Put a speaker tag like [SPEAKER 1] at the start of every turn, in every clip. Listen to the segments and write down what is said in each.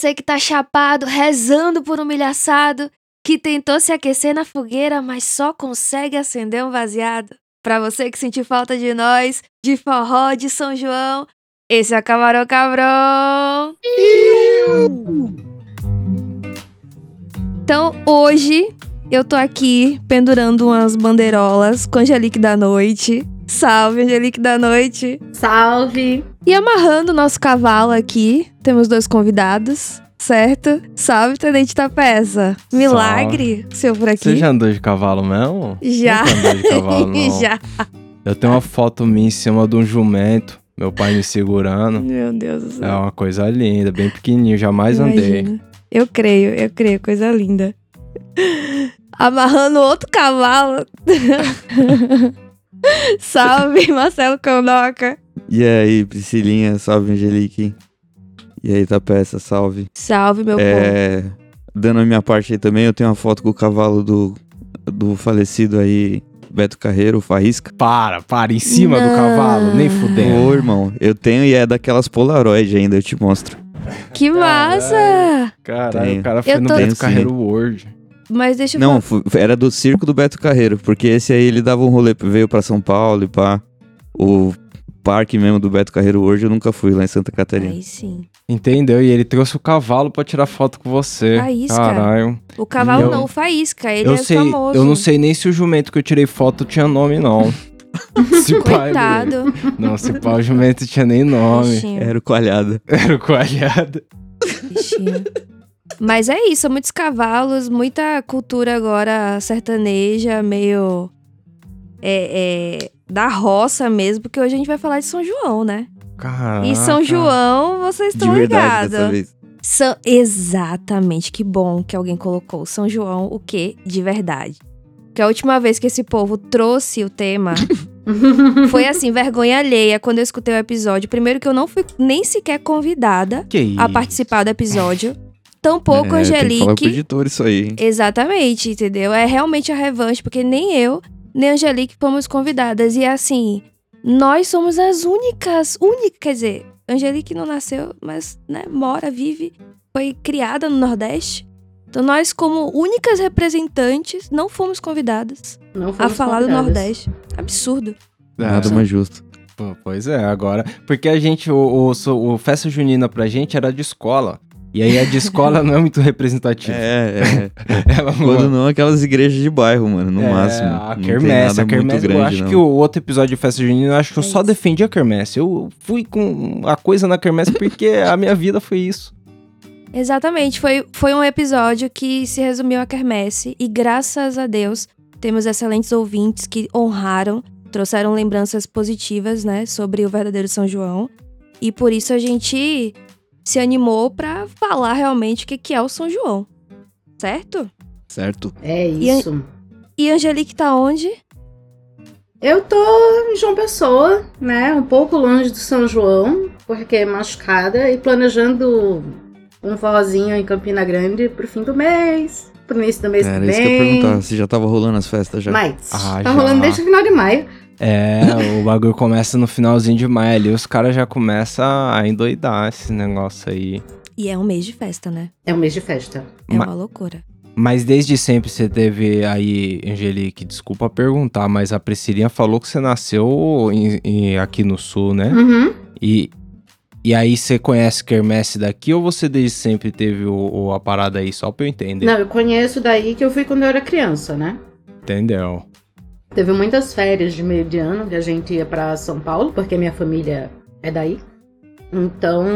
[SPEAKER 1] você que tá chapado, rezando por um milho assado, que tentou se aquecer na fogueira, mas só consegue acender um vaziado. Pra você que sentiu falta de nós, de forró, de São João, esse é o Camarão Cabrão. Então, hoje eu tô aqui pendurando umas bandeirolas com Angelique da Noite. Salve, Angelique da Noite.
[SPEAKER 2] Salve!
[SPEAKER 1] E amarrando o nosso cavalo aqui, temos dois convidados, certo? Salve, Tenente da Peça. Milagre, seu por aqui.
[SPEAKER 3] Você já andou de cavalo mesmo?
[SPEAKER 1] Já.
[SPEAKER 3] Nunca andou de cavalo, não.
[SPEAKER 1] Já.
[SPEAKER 3] Eu tenho uma foto minha em cima de um jumento, meu pai me segurando.
[SPEAKER 1] Meu Deus do céu.
[SPEAKER 3] É uma coisa linda, bem pequenininho, jamais andei.
[SPEAKER 1] Imagina. Eu creio, eu creio, coisa linda. Amarrando outro cavalo. Salve, Marcelo Condoca.
[SPEAKER 4] E aí, Priscilinha, salve, Angelique. E aí, Tapeça, salve.
[SPEAKER 1] Salve, meu povo.
[SPEAKER 4] É, dando a minha parte aí também, eu tenho uma foto com o cavalo do, do falecido aí, Beto Carreiro, o Faísca.
[SPEAKER 3] Para, para, em cima do
[SPEAKER 1] Não.
[SPEAKER 3] cavalo, nem
[SPEAKER 4] Ô,
[SPEAKER 3] fudendo.
[SPEAKER 4] irmão, eu tenho e é daquelas Polaroid ainda, eu te mostro.
[SPEAKER 1] Que massa!
[SPEAKER 3] Caralho,
[SPEAKER 4] Tenho.
[SPEAKER 3] o cara foi
[SPEAKER 1] Eu
[SPEAKER 3] no
[SPEAKER 1] tô-
[SPEAKER 3] Beto. Carreiro World.
[SPEAKER 1] Mas deixa eu
[SPEAKER 4] Não,
[SPEAKER 1] falar.
[SPEAKER 4] era do circo do Beto Carreiro, porque esse aí ele dava um rolê, veio pra São Paulo e pá. O parque mesmo do Beto Carreiro hoje eu nunca fui lá em Santa Catarina.
[SPEAKER 1] Aí sim.
[SPEAKER 3] Entendeu? E ele trouxe o cavalo pra tirar foto com você.
[SPEAKER 1] Faísca.
[SPEAKER 3] Caralho.
[SPEAKER 1] O cavalo
[SPEAKER 3] Eu-
[SPEAKER 1] não, o Faísca. Ele
[SPEAKER 3] eu
[SPEAKER 1] é
[SPEAKER 3] sei,
[SPEAKER 1] famoso.
[SPEAKER 3] eu não sei nem se o jumento que eu tirei foto tinha nome, não. se
[SPEAKER 1] Coitado.
[SPEAKER 3] Não, se pá, o jumento tinha nem nome.
[SPEAKER 1] Bichinho,
[SPEAKER 4] Era o coalhada.
[SPEAKER 3] Era o coalhado.
[SPEAKER 1] bichinho. Mas é isso, são muitos cavalos, muita cultura agora sertaneja, meio. É, é, da roça mesmo, porque hoje a gente vai falar de São João, né?
[SPEAKER 3] Caraca.
[SPEAKER 1] E São João, vocês estão ligados. São... Exatamente, que bom que alguém colocou. São João, o quê? De verdade. Porque a última vez que esse povo trouxe o tema foi assim, vergonha alheia, quando eu escutei o episódio. Primeiro que eu não fui nem sequer convidada
[SPEAKER 3] Que
[SPEAKER 1] a participar do episódio. Tampouco
[SPEAKER 4] É, Tem que falar pro
[SPEAKER 1] Angelique.
[SPEAKER 4] editor isso aí, hein?
[SPEAKER 1] Exatamente, entendeu? É realmente a revanche, porque nem eu, nem a Angelique fomos convidadas. E assim, nós somos as únicas, únicas, quer dizer, Angelique não nasceu, mas né, mora, vive, foi criada no Nordeste. Então nós, como únicas representantes, não fomos convidadas
[SPEAKER 2] Não
[SPEAKER 1] a
[SPEAKER 2] fomos
[SPEAKER 1] falar do
[SPEAKER 2] convidadas.
[SPEAKER 1] Nordeste. Absurdo.
[SPEAKER 3] É,
[SPEAKER 4] Nada mais justo.
[SPEAKER 3] Pois é, agora. Porque a gente, o, o, o Festa Junina pra gente era de escola. E aí a de escola não é muito representativa.
[SPEAKER 4] É, é.
[SPEAKER 3] Ela não-
[SPEAKER 4] Quando não, aquelas igrejas de bairro, mano, no
[SPEAKER 3] É,
[SPEAKER 4] máximo.
[SPEAKER 3] A
[SPEAKER 4] nada
[SPEAKER 3] a
[SPEAKER 4] grande,
[SPEAKER 3] eu acho
[SPEAKER 4] não.
[SPEAKER 3] que o outro episódio de Festa Junina, eu acho que eu
[SPEAKER 1] É
[SPEAKER 3] só defendi a quermesse. Eu fui com a coisa na quermesse porque a minha vida foi isso.
[SPEAKER 1] Exatamente, foi, foi um episódio que se resumiu a quermesse e graças a Deus temos excelentes ouvintes que honraram, trouxeram lembranças positivas, né, sobre o verdadeiro São João. E por isso a gente se animou pra falar realmente o que que é o São João. Certo?
[SPEAKER 4] Certo?
[SPEAKER 2] É
[SPEAKER 1] E a-
[SPEAKER 2] isso.
[SPEAKER 1] E Angelique tá onde?
[SPEAKER 2] Eu tô em João Pessoa, né? Um pouco longe do São João, porque é machucada, e planejando um forrozinho em Campina Grande pro fim do mês, pro início do mês
[SPEAKER 4] Era
[SPEAKER 2] também.
[SPEAKER 4] isso que eu ia perguntar. Se já tava rolando as festas já.
[SPEAKER 2] Mas
[SPEAKER 3] Ah,
[SPEAKER 2] tá
[SPEAKER 3] já.
[SPEAKER 2] rolando desde o final de maio.
[SPEAKER 3] É, o bagulho começa no finalzinho de maio ali, os caras já começam a endoidar esse negócio aí.
[SPEAKER 1] E é um mês de festa, né?
[SPEAKER 2] É um mês de festa.
[SPEAKER 1] É
[SPEAKER 3] Ma-
[SPEAKER 1] uma loucura.
[SPEAKER 3] Mas desde sempre você teve aí, Angelique, desculpa perguntar, mas a Priscilinha falou que você nasceu em- em- aqui no sul, né?
[SPEAKER 2] Uhum.
[SPEAKER 3] E, e aí você conhece Quermesse daqui ou você desde sempre teve o, o- a parada aí, só pra eu entender?
[SPEAKER 2] Não, eu conheço daí que eu fui quando eu era criança, né?
[SPEAKER 3] Entendeu?
[SPEAKER 2] Teve muitas férias de meio de ano que a gente ia pra São Paulo, porque minha família é daí. Então,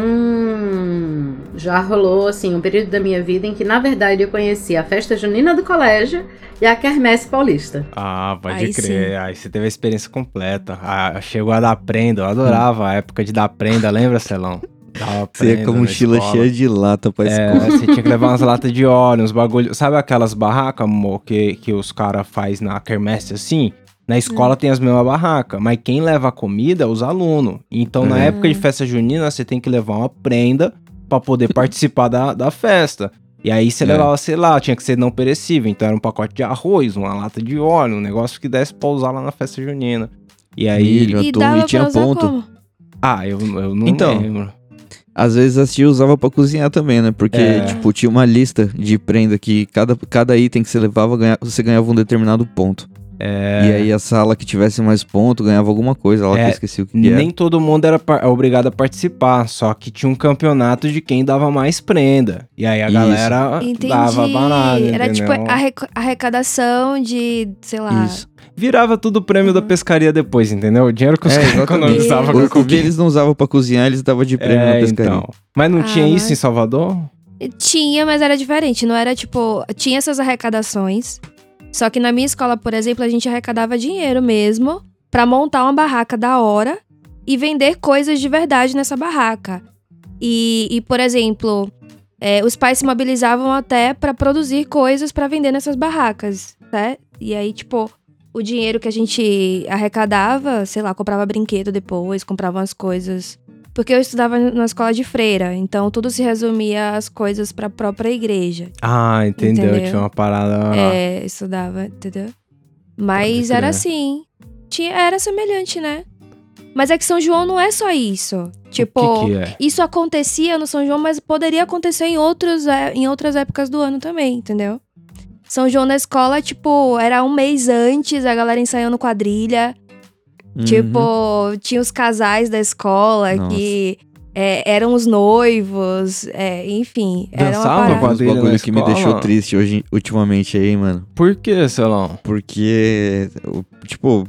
[SPEAKER 2] já rolou assim um período da minha vida em que, na verdade, eu conheci a festa junina do colégio e a quermesse paulista.
[SPEAKER 3] Ah, pode
[SPEAKER 1] Aí
[SPEAKER 3] crer. Aí você teve a experiência completa. Ah, chegou a dar prenda, eu adorava a época de dar prenda, lembra, Celão?
[SPEAKER 4] Você ia com a mochila cheia de lata pra
[SPEAKER 3] É,
[SPEAKER 4] escola.
[SPEAKER 3] você tinha que levar umas latas de óleo, uns bagulho. Sabe aquelas barracas, amor, que, que os caras faz na quermesse assim? Na escola tem as mesmas barracas, mas quem leva a comida é os alunos. Então, na
[SPEAKER 4] É.
[SPEAKER 3] época de festa junina, você tem que levar uma prenda pra poder participar da, da festa. E aí você
[SPEAKER 4] É.
[SPEAKER 3] levava, sei lá, tinha que ser não perecível. Então era um pacote de arroz, uma lata de óleo, um negócio que desse pra usar lá na festa junina. E aí.
[SPEAKER 4] Milho,
[SPEAKER 1] E
[SPEAKER 4] atum,
[SPEAKER 1] dava
[SPEAKER 4] e tinha
[SPEAKER 1] pra usar
[SPEAKER 4] ponto.
[SPEAKER 1] como?
[SPEAKER 3] Ah, eu, eu não
[SPEAKER 4] Então,
[SPEAKER 3] lembro.
[SPEAKER 4] Às vezes as tias usavam pra cozinhar também, né? Porque,
[SPEAKER 3] É.
[SPEAKER 4] tipo, tinha uma lista de prenda que cada, cada item que você levava, ganha- você ganhava um determinado ponto.
[SPEAKER 3] É,
[SPEAKER 4] E aí a sala que tivesse mais ponto ganhava alguma coisa lá que
[SPEAKER 3] É,
[SPEAKER 4] eu esqueci o que, que era.
[SPEAKER 3] Nem todo mundo era par- obrigado a participar, só que tinha um campeonato de quem dava mais prenda. E aí a
[SPEAKER 4] Isso.
[SPEAKER 3] galera
[SPEAKER 1] Entendi.
[SPEAKER 3] dava banana,
[SPEAKER 1] Era tipo
[SPEAKER 3] entendeu?
[SPEAKER 1] arreca- arrecadação de, sei lá.
[SPEAKER 4] Isso.
[SPEAKER 3] Virava tudo prêmio da pescaria depois, entendeu? O dinheiro que os
[SPEAKER 4] É,
[SPEAKER 3] caras economizavam com
[SPEAKER 4] O,
[SPEAKER 3] a
[SPEAKER 4] o que
[SPEAKER 3] comida.
[SPEAKER 4] eles não usavam pra cozinhar, eles davam de prêmio na
[SPEAKER 3] É,
[SPEAKER 4] pescaria.
[SPEAKER 3] então. Mas não
[SPEAKER 1] Ah,
[SPEAKER 3] tinha isso
[SPEAKER 1] mas-
[SPEAKER 3] em Salvador?
[SPEAKER 1] Tinha, mas era diferente. Não era tipo. Tinha essas arrecadações. Só que na minha escola, por exemplo, a gente arrecadava dinheiro mesmo pra montar uma barraca da hora e vender coisas de verdade nessa barraca. E, e, por exemplo, é, os pais se mobilizavam até pra produzir coisas pra vender nessas barracas, né? E aí, tipo, o dinheiro que a gente arrecadava, sei lá, comprava brinquedo depois, comprava umas coisas porque eu estudava na escola de freira, então tudo se resumia às coisas pra própria igreja.
[SPEAKER 3] Ah, entendeu.
[SPEAKER 1] Entendeu?
[SPEAKER 3] Tinha uma parada.
[SPEAKER 1] É, estudava, entendeu? Mas era assim. Tinha, era semelhante, né? Mas é que São João não é só isso. Tipo,
[SPEAKER 3] que, que é?
[SPEAKER 1] isso acontecia no São João, mas poderia acontecer em, outros, é, em outras épocas do ano também, entendeu? São João na escola, tipo, era um mês antes, a galera ensaiando quadrilha.
[SPEAKER 4] Uhum.
[SPEAKER 1] Tipo, tinha os casais da escola
[SPEAKER 4] Nossa.
[SPEAKER 1] que é, eram os noivos, é, enfim. Era uma
[SPEAKER 3] Dançava
[SPEAKER 1] parada.
[SPEAKER 3] Quadrilha
[SPEAKER 4] bagulho que me deixou triste hoje, ultimamente aí, mano.
[SPEAKER 3] Por que, Celão?
[SPEAKER 4] Porque, tipo,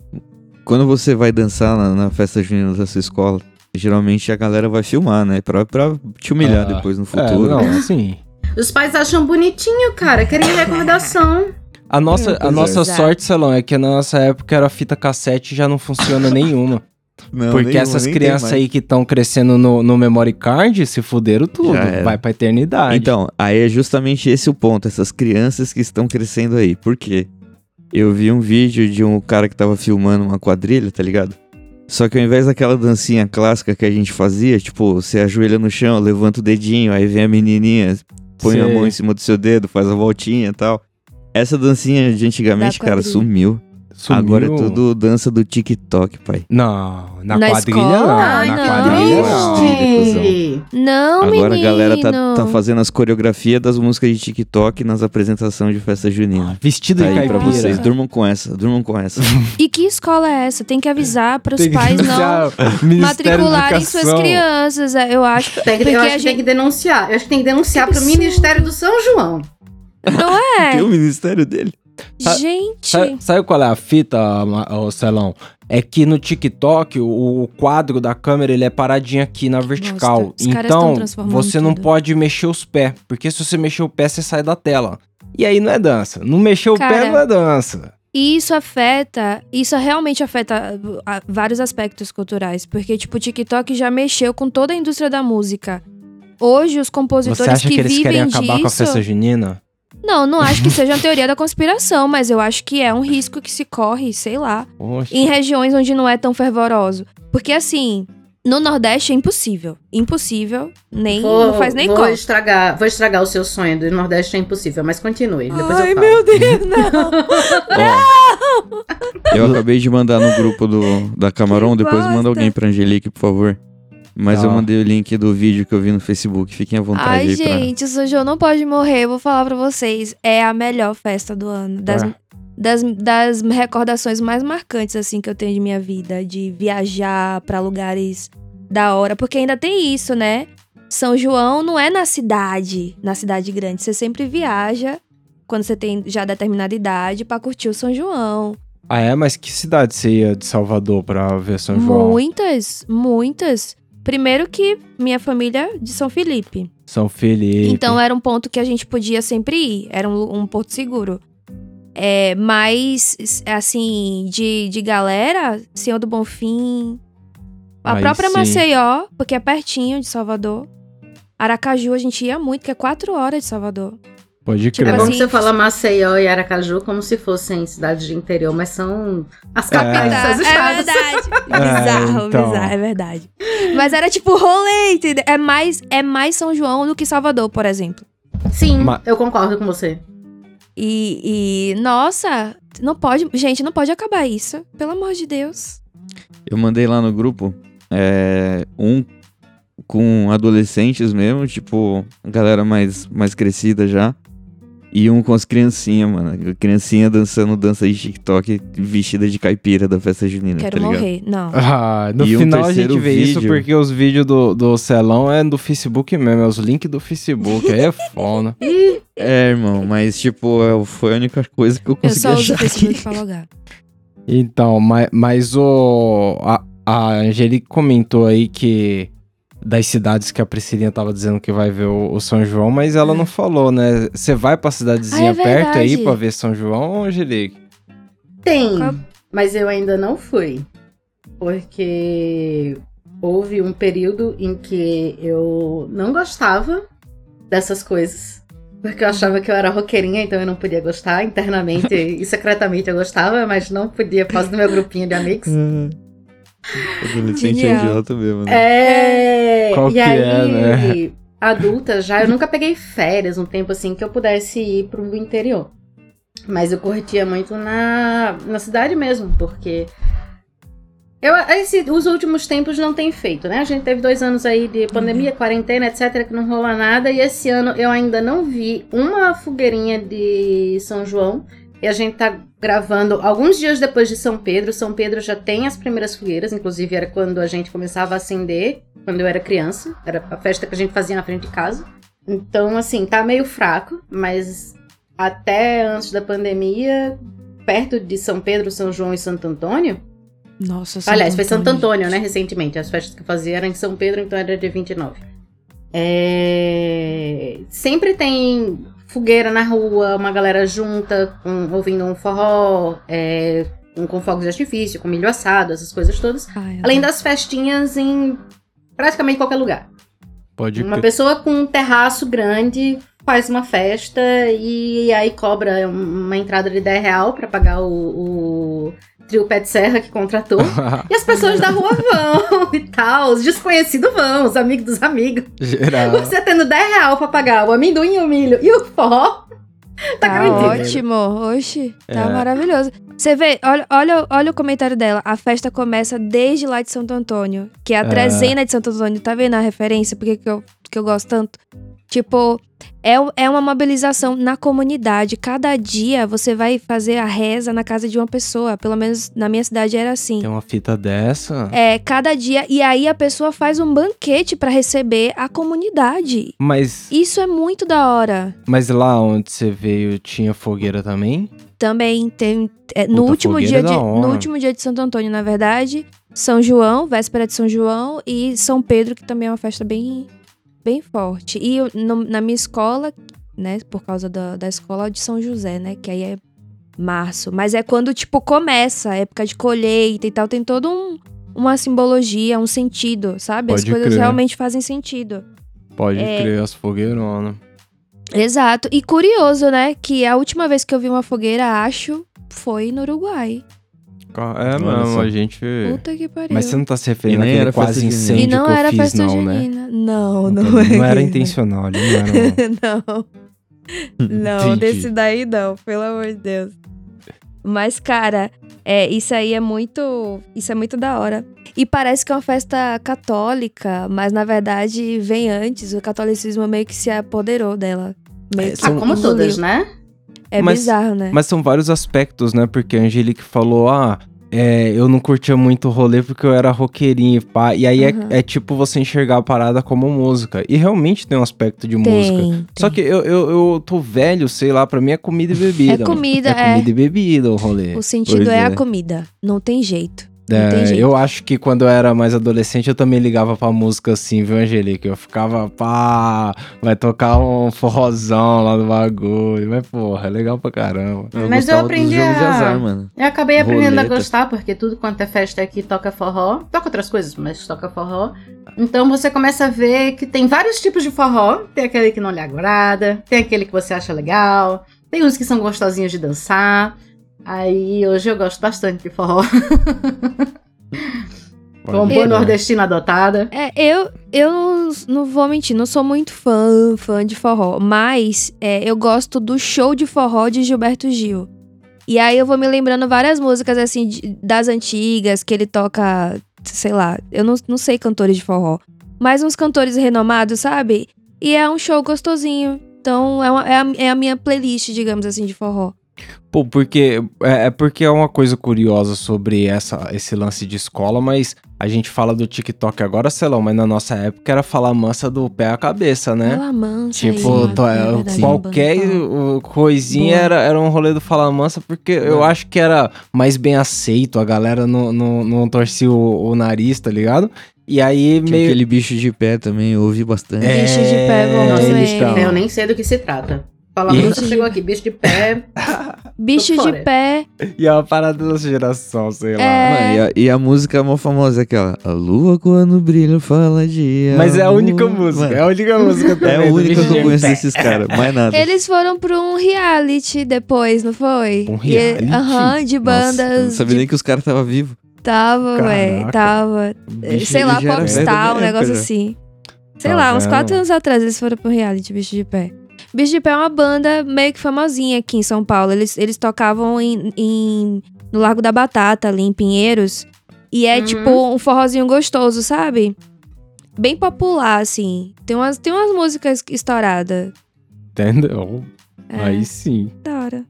[SPEAKER 4] quando você vai dançar na, na festa junina da sua escola, geralmente a galera vai filmar, né? Pra, pra te humilhar
[SPEAKER 3] Ah,
[SPEAKER 4] depois no
[SPEAKER 3] É,
[SPEAKER 4] futuro.
[SPEAKER 3] não, assim.
[SPEAKER 2] Os pais acham bonitinho, cara. Querem recordação.
[SPEAKER 3] A nossa, a nossa
[SPEAKER 1] Exato.
[SPEAKER 3] sorte, Celão, é que na nossa época era fita cassete e já não funciona nenhuma.
[SPEAKER 4] Não,
[SPEAKER 3] Porque
[SPEAKER 4] nenhuma,
[SPEAKER 3] essas crianças aí que estão crescendo no, no memory card se fuderam tudo. Vai pra eternidade.
[SPEAKER 4] Então, aí é justamente esse o ponto, essas crianças que estão crescendo aí. Por quê? Eu vi um vídeo de um cara que tava filmando uma quadrilha, tá ligado? Só que ao invés daquela dancinha clássica que a gente fazia, tipo, você ajoelha no chão, levanta o dedinho, aí vem a menininha, põe a
[SPEAKER 3] Sei.
[SPEAKER 4] mão em cima do seu dedo, faz a voltinha e tal. Essa dancinha de antigamente, cara, sumiu.
[SPEAKER 3] Sumiu.
[SPEAKER 4] Agora é tudo dança do TikTok, pai.
[SPEAKER 3] Não, na,
[SPEAKER 1] Na
[SPEAKER 3] quadrilha
[SPEAKER 1] escola?
[SPEAKER 3] não.
[SPEAKER 1] Ai,
[SPEAKER 3] na
[SPEAKER 1] não.
[SPEAKER 3] quadrilha não.
[SPEAKER 2] Gente.
[SPEAKER 1] Não,
[SPEAKER 4] Agora
[SPEAKER 1] menino.
[SPEAKER 4] a galera tá, tá fazendo as coreografias das músicas de TikTok nas apresentações de festa junina.
[SPEAKER 3] Vestido
[SPEAKER 4] Tá
[SPEAKER 3] de
[SPEAKER 4] aí pra
[SPEAKER 3] caipira.
[SPEAKER 4] vocês, durmam com essa, durmam com essa.
[SPEAKER 1] E que escola é essa? Tem que avisar para os pais não
[SPEAKER 3] o
[SPEAKER 1] matricularem suas crianças, é, eu acho.
[SPEAKER 2] Tem que,
[SPEAKER 1] Porque
[SPEAKER 2] eu
[SPEAKER 1] a
[SPEAKER 2] acho que tem
[SPEAKER 1] gente-
[SPEAKER 2] que denunciar. Eu acho que tem que denunciar
[SPEAKER 1] Que
[SPEAKER 2] pro
[SPEAKER 1] absurdo.
[SPEAKER 2] Ministério do São João.
[SPEAKER 1] Não
[SPEAKER 4] Tem
[SPEAKER 1] é?
[SPEAKER 4] o ministério dele.
[SPEAKER 3] Sa-
[SPEAKER 1] Gente.
[SPEAKER 3] Sabe, sabe qual é a fita, Celão? É que no TikTok, o, quadro da câmera, ele é paradinho aqui na vertical.
[SPEAKER 1] tão
[SPEAKER 3] então, você não
[SPEAKER 1] tudo.
[SPEAKER 3] pode mexer os pés. Porque se você mexer o pé, você sai da tela. E aí não é dança. Não mexer o pé
[SPEAKER 1] Cara,
[SPEAKER 3] não é dança.
[SPEAKER 1] E isso afeta, isso realmente afeta uh, a- vários aspectos culturais, porque tipo o TikTok já mexeu com toda a indústria da música. Hoje os compositores
[SPEAKER 3] Você acha que,
[SPEAKER 1] que,
[SPEAKER 3] eles
[SPEAKER 1] vivem
[SPEAKER 3] querem acabar
[SPEAKER 1] disso,
[SPEAKER 3] com a festa junina?
[SPEAKER 1] Não, não acho que seja uma teoria da conspiração, mas eu acho que é um risco que se corre, sei lá,
[SPEAKER 3] Poxa.
[SPEAKER 1] em regiões onde não é tão fervoroso, porque assim, no Nordeste é impossível, impossível, nem
[SPEAKER 2] Vou-
[SPEAKER 1] não faz nem
[SPEAKER 2] vou
[SPEAKER 1] conta.
[SPEAKER 2] estragar, vou estragar o seu sonho do Nordeste é impossível, mas continue. Depois
[SPEAKER 1] Ai
[SPEAKER 2] eu falo.
[SPEAKER 1] meu Deus, não.
[SPEAKER 4] Ó, eu acabei de mandar no grupo do, da Camarão,
[SPEAKER 1] Que
[SPEAKER 4] depois manda alguém pra Angelique, por favor. Mas
[SPEAKER 3] Tá.
[SPEAKER 4] eu mandei o link do vídeo que eu vi no Facebook, fiquem à vontade
[SPEAKER 1] Ai,
[SPEAKER 4] aí pra...
[SPEAKER 1] gente, o São João não pode morrer. Eu vou falar pra vocês. É a melhor festa do ano. Das,
[SPEAKER 3] É.
[SPEAKER 1] das, das recordações mais marcantes, assim, que eu tenho de minha vida. De viajar pra lugares da hora. Porque ainda tem isso, né? São João não é na cidade, na cidade grande. Você sempre viaja quando você tem já determinada idade pra curtir o São João.
[SPEAKER 3] Ah, é? Mas que cidade você ia de Salvador pra ver São João?
[SPEAKER 1] Muitas, muitas. Primeiro que minha família é de São Felipe.
[SPEAKER 3] São Felipe.
[SPEAKER 1] Então era um ponto que a gente podia sempre ir. Era um, um porto seguro. É, mas, assim, de, de galera, Senhor do Bonfim. A
[SPEAKER 3] Aí
[SPEAKER 1] própria
[SPEAKER 3] sim.
[SPEAKER 1] Maceió, porque é pertinho de Salvador. Aracaju a gente ia muito, que é quatro horas de Salvador.
[SPEAKER 3] Pode
[SPEAKER 1] tipo
[SPEAKER 2] É
[SPEAKER 3] crer.
[SPEAKER 2] bom
[SPEAKER 1] assim-
[SPEAKER 2] que você fala Maceió e Aracaju como se fossem cidades de interior, mas são as capitais
[SPEAKER 1] Tá,
[SPEAKER 2] dos
[SPEAKER 1] é
[SPEAKER 2] estados.
[SPEAKER 1] verdade.
[SPEAKER 3] É,
[SPEAKER 1] bizarro,
[SPEAKER 3] então.
[SPEAKER 1] bizarro, é verdade. Mas era tipo rolê, entendeu? É mais, é mais São João do que Salvador, por exemplo.
[SPEAKER 2] Sim,
[SPEAKER 3] Ma-
[SPEAKER 2] eu concordo com você.
[SPEAKER 1] E, e, nossa, não pode. Gente, não pode acabar isso. Pelo amor de Deus.
[SPEAKER 4] Eu mandei lá no grupo é, um com adolescentes mesmo, tipo, a galera mais, mais crescida já. E um com as criancinhas, mano. Criancinha dançando dança de TikTok vestida de caipira da festa junina,
[SPEAKER 1] Quero
[SPEAKER 4] tá
[SPEAKER 1] morrer. Não.
[SPEAKER 3] Ah, no
[SPEAKER 4] E um
[SPEAKER 3] final a gente vê isso
[SPEAKER 4] vídeo.
[SPEAKER 3] porque os vídeos do, do Celão é do Facebook mesmo, é os links do Facebook, aí é foda.
[SPEAKER 4] É, irmão, mas tipo, é- foi a única coisa que eu
[SPEAKER 1] Eu
[SPEAKER 4] consegui
[SPEAKER 1] só uso o
[SPEAKER 4] achar
[SPEAKER 1] Facebook pra logar.
[SPEAKER 3] Então, mas, mas o. A, a Angelique comentou aí que. Das cidades que a Priscilinha tava dizendo que vai ver o, o São João, mas ela não falou, né? Você vai pra cidadezinha
[SPEAKER 1] Ah, é
[SPEAKER 3] perto aí pra ver São João, Angelique?
[SPEAKER 2] Tem, mas eu ainda não fui. Porque houve um período em que eu não gostava dessas coisas. Porque eu achava que eu era roqueirinha, então eu não podia gostar internamente e secretamente eu gostava, mas não podia por causa do meu grupinho de amigos.
[SPEAKER 4] Adolescente
[SPEAKER 1] Genial.
[SPEAKER 4] idiota mesmo, né?
[SPEAKER 2] É.
[SPEAKER 3] Qual
[SPEAKER 2] e
[SPEAKER 3] que
[SPEAKER 2] aí,
[SPEAKER 3] é, né?
[SPEAKER 2] adulta já, eu nunca peguei férias um tempo assim que eu pudesse ir pro interior. Mas eu curtia muito na, na cidade mesmo, porque. Eu, esse, os últimos tempos não tem feito, né? A gente teve dois anos aí de pandemia, quarentena, etc., que não rola nada. E esse ano eu ainda não vi uma fogueirinha de São João. E a gente tá gravando alguns dias depois de São Pedro. São Pedro já tem as primeiras fogueiras, inclusive era quando a gente começava a acender, quando eu era criança. Era a festa que a gente fazia na frente de casa. Então, assim, tá meio fraco, mas até antes da pandemia, perto de São Pedro, São João e Santo Antônio.
[SPEAKER 1] Nossa, Santo
[SPEAKER 2] Aliás, foi Santo Antônio, né, recentemente. As festas que eu fazia eram em São Pedro, então era dia 29. É... Sempre tem fogueira na rua, uma galera junta, com- ouvindo um forró, é, com, com fogos de artifício, com milho assado, essas coisas todas.
[SPEAKER 1] Ai,
[SPEAKER 2] Além das festinhas em praticamente qualquer lugar.
[SPEAKER 3] Pode
[SPEAKER 2] Uma pessoa com um terraço grande faz uma festa e aí cobra uma entrada de 10 real pra pagar o, o trio pé de serra que contratou. E as pessoas da rua vão e tal, os desconhecidos vão, os amigos dos amigos.
[SPEAKER 3] Geral.
[SPEAKER 2] Você tendo 10 real pra pagar o amendoim, o milho e o forró, tá
[SPEAKER 1] Tá ótimo. Oxi, tá
[SPEAKER 3] É.
[SPEAKER 1] maravilhoso. Você vê, olha, olha, olha o comentário dela. A festa começa desde lá de Santo Antônio. Que é a
[SPEAKER 3] É.
[SPEAKER 1] trezena de Santo Antônio. Tá vendo a referência? Por que que eu, que eu gosto tanto? Tipo, é, é uma mobilização na comunidade. Cada dia você vai fazer a reza na casa de uma pessoa. Pelo menos na minha cidade era assim.
[SPEAKER 3] Tem uma fita dessa.
[SPEAKER 1] É, cada dia. E aí a pessoa faz um banquete pra receber a comunidade.
[SPEAKER 3] Mas,
[SPEAKER 1] Isso é muito da hora.
[SPEAKER 3] mas lá onde você veio tinha fogueira também?
[SPEAKER 1] Também tem. é, no,
[SPEAKER 3] Puta,
[SPEAKER 1] último dia
[SPEAKER 3] é
[SPEAKER 1] de, no último dia de Santo Antônio, na verdade, São João, véspera de São João, e São Pedro, que também é uma festa bem, bem forte. E eu- no- na minha escola, né, por causa da, da escola de São José, né, que aí é março. Mas é quando, tipo, começa a época de colheita e tal, tem todo um. Uma simbologia, um sentido, sabe? As
[SPEAKER 3] Pode
[SPEAKER 1] coisas
[SPEAKER 3] crer.
[SPEAKER 1] realmente fazem sentido.
[SPEAKER 3] Pode
[SPEAKER 1] É.
[SPEAKER 3] crer, as fogueironas.
[SPEAKER 1] Exato. E curioso, né? Que a última vez que eu vi uma fogueira, acho, foi no Uruguai.
[SPEAKER 3] É
[SPEAKER 4] Olha
[SPEAKER 3] mesmo,
[SPEAKER 4] só.
[SPEAKER 3] a gente.
[SPEAKER 1] Puta que pariu.
[SPEAKER 3] Mas você não tá se
[SPEAKER 4] E
[SPEAKER 3] referindo
[SPEAKER 4] nem
[SPEAKER 3] àquele
[SPEAKER 4] era
[SPEAKER 3] quase
[SPEAKER 4] junina.
[SPEAKER 3] incêndio
[SPEAKER 1] E não
[SPEAKER 3] que eu
[SPEAKER 1] era
[SPEAKER 3] fiz,
[SPEAKER 1] festa
[SPEAKER 3] não, né?
[SPEAKER 1] junina. Não,
[SPEAKER 3] Não,
[SPEAKER 1] não, é.
[SPEAKER 3] era intencional, ali, não era.
[SPEAKER 1] não. Não, desse daí não, pelo amor de Deus. Mas, cara, é, isso aí é muito. Isso é muito da hora. E parece que é uma festa católica, mas na verdade vem antes. O catolicismo meio que se apoderou dela. Meio
[SPEAKER 3] É,
[SPEAKER 1] que
[SPEAKER 3] são-
[SPEAKER 2] Ah, como todas, né?
[SPEAKER 1] É
[SPEAKER 3] Mas-
[SPEAKER 1] bizarro, né?
[SPEAKER 3] Mas são vários aspectos, né? Porque a Angelique falou, ah, é, eu não curtia muito o rolê porque eu era roqueirinho, pá. E aí é-
[SPEAKER 1] Uhum.
[SPEAKER 3] é, tipo você enxergar a parada como música. E realmente tem um aspecto de música.
[SPEAKER 1] tem,
[SPEAKER 3] Só
[SPEAKER 1] tem.
[SPEAKER 3] que eu, eu, eu tô velho, sei lá, pra mim é comida e bebida.
[SPEAKER 1] É comida,
[SPEAKER 3] é.
[SPEAKER 1] é.
[SPEAKER 3] comida e bebida o rolê.
[SPEAKER 1] O sentido é,
[SPEAKER 3] é.
[SPEAKER 1] a comida. Não tem jeito.
[SPEAKER 3] É, eu acho que quando eu era mais adolescente eu também ligava pra música assim, viu, Angelique? Eu ficava, pá, vai tocar um forrozão lá no bagulho. Mas, porra, é legal pra caramba.
[SPEAKER 4] Eu
[SPEAKER 2] Mas eu aprendi a-
[SPEAKER 4] azar, mano.
[SPEAKER 2] Eu acabei aprendendo a
[SPEAKER 4] Roleta.
[SPEAKER 2] gostar, porque tudo quanto é festa aqui toca forró. Toca outras coisas, mas toca forró. Então você começa a ver que tem vários tipos de forró. Tem aquele que não lhe agrada, tem aquele que você acha legal, tem uns que são gostosinhos de dançar. Aí hoje eu gosto bastante de forró. Com
[SPEAKER 3] Pode
[SPEAKER 2] boa nordestina adotada.
[SPEAKER 1] É, eu, eu não, vou mentir, não sou muito fã, fã de forró, mas é, eu gosto do show de forró de Gilberto Gil. E aí eu vou me lembrando várias músicas, assim, de- das antigas, que ele toca, sei lá, eu não, não sei cantores de forró. mais uns cantores renomados, sabe? E é um show gostosinho. Então é, uma- é a, é a minha playlist, digamos assim, de forró.
[SPEAKER 3] Pô, porque é, é porque é uma coisa curiosa sobre essa, esse lance de escola, mas a gente fala do TikTok agora, Celão, mas na nossa época era falar mansa do pé à cabeça, né?
[SPEAKER 1] Fala mansa
[SPEAKER 3] Tipo,
[SPEAKER 1] aí,
[SPEAKER 3] to-
[SPEAKER 1] é
[SPEAKER 3] é,
[SPEAKER 1] verdade,
[SPEAKER 3] qualquer coisinha
[SPEAKER 1] Boa.
[SPEAKER 3] era, era um rolê do Fala Mansa, porque eu
[SPEAKER 4] É.
[SPEAKER 3] acho que era mais bem aceito, a galera não, não, não torcia o, o nariz, tá ligado? E aí
[SPEAKER 4] Tinha
[SPEAKER 3] meio.
[SPEAKER 4] aquele bicho de pé também, eu ouvi bastante.
[SPEAKER 3] É,
[SPEAKER 1] Bicho de pé, bom
[SPEAKER 2] Nossa,
[SPEAKER 1] também.
[SPEAKER 2] bicho de pé, eu nem sei do que se trata. Fala,
[SPEAKER 3] E-
[SPEAKER 2] você chegou aqui, bicho de pé.
[SPEAKER 1] Bicho de pé.
[SPEAKER 3] E é uma parada da nossa geração, sei lá.
[SPEAKER 1] É.
[SPEAKER 4] Mano, e, a, e a música mó famosa é aquela. A lua quando brilha fala de.
[SPEAKER 3] Mas é a
[SPEAKER 4] amor."
[SPEAKER 3] única música,
[SPEAKER 4] Mano,
[SPEAKER 3] é a única música
[SPEAKER 4] é a única que eu conheço desses caras, mais nada.
[SPEAKER 1] Eles foram pra um reality depois, não foi?
[SPEAKER 3] Um reality?
[SPEAKER 1] Aham, de
[SPEAKER 4] Nossa, eu não
[SPEAKER 1] bandas.
[SPEAKER 4] sabia
[SPEAKER 1] de-
[SPEAKER 4] nem que os caras estavam vivos.
[SPEAKER 1] Tava, velho. Tava.
[SPEAKER 3] Bicho
[SPEAKER 1] Sei
[SPEAKER 3] de
[SPEAKER 1] lá,
[SPEAKER 4] já
[SPEAKER 1] Popstar, um negócio
[SPEAKER 4] já.
[SPEAKER 1] assim. Sei
[SPEAKER 3] Tá
[SPEAKER 1] lá, uns quatro anos atrás eles foram pro reality Bicho de Pé. Bicho de Pé é uma banda meio que famosinha aqui em São Paulo. Eles, eles tocavam em, em- no Largo da Batata, ali em Pinheiros. E é
[SPEAKER 2] Uhum.
[SPEAKER 1] tipo um forrozinho gostoso, sabe? Bem popular, assim. Tem umas, tem umas músicas estouradas.
[SPEAKER 3] Entendeu?
[SPEAKER 1] É,
[SPEAKER 3] Aí sim.
[SPEAKER 1] da hora.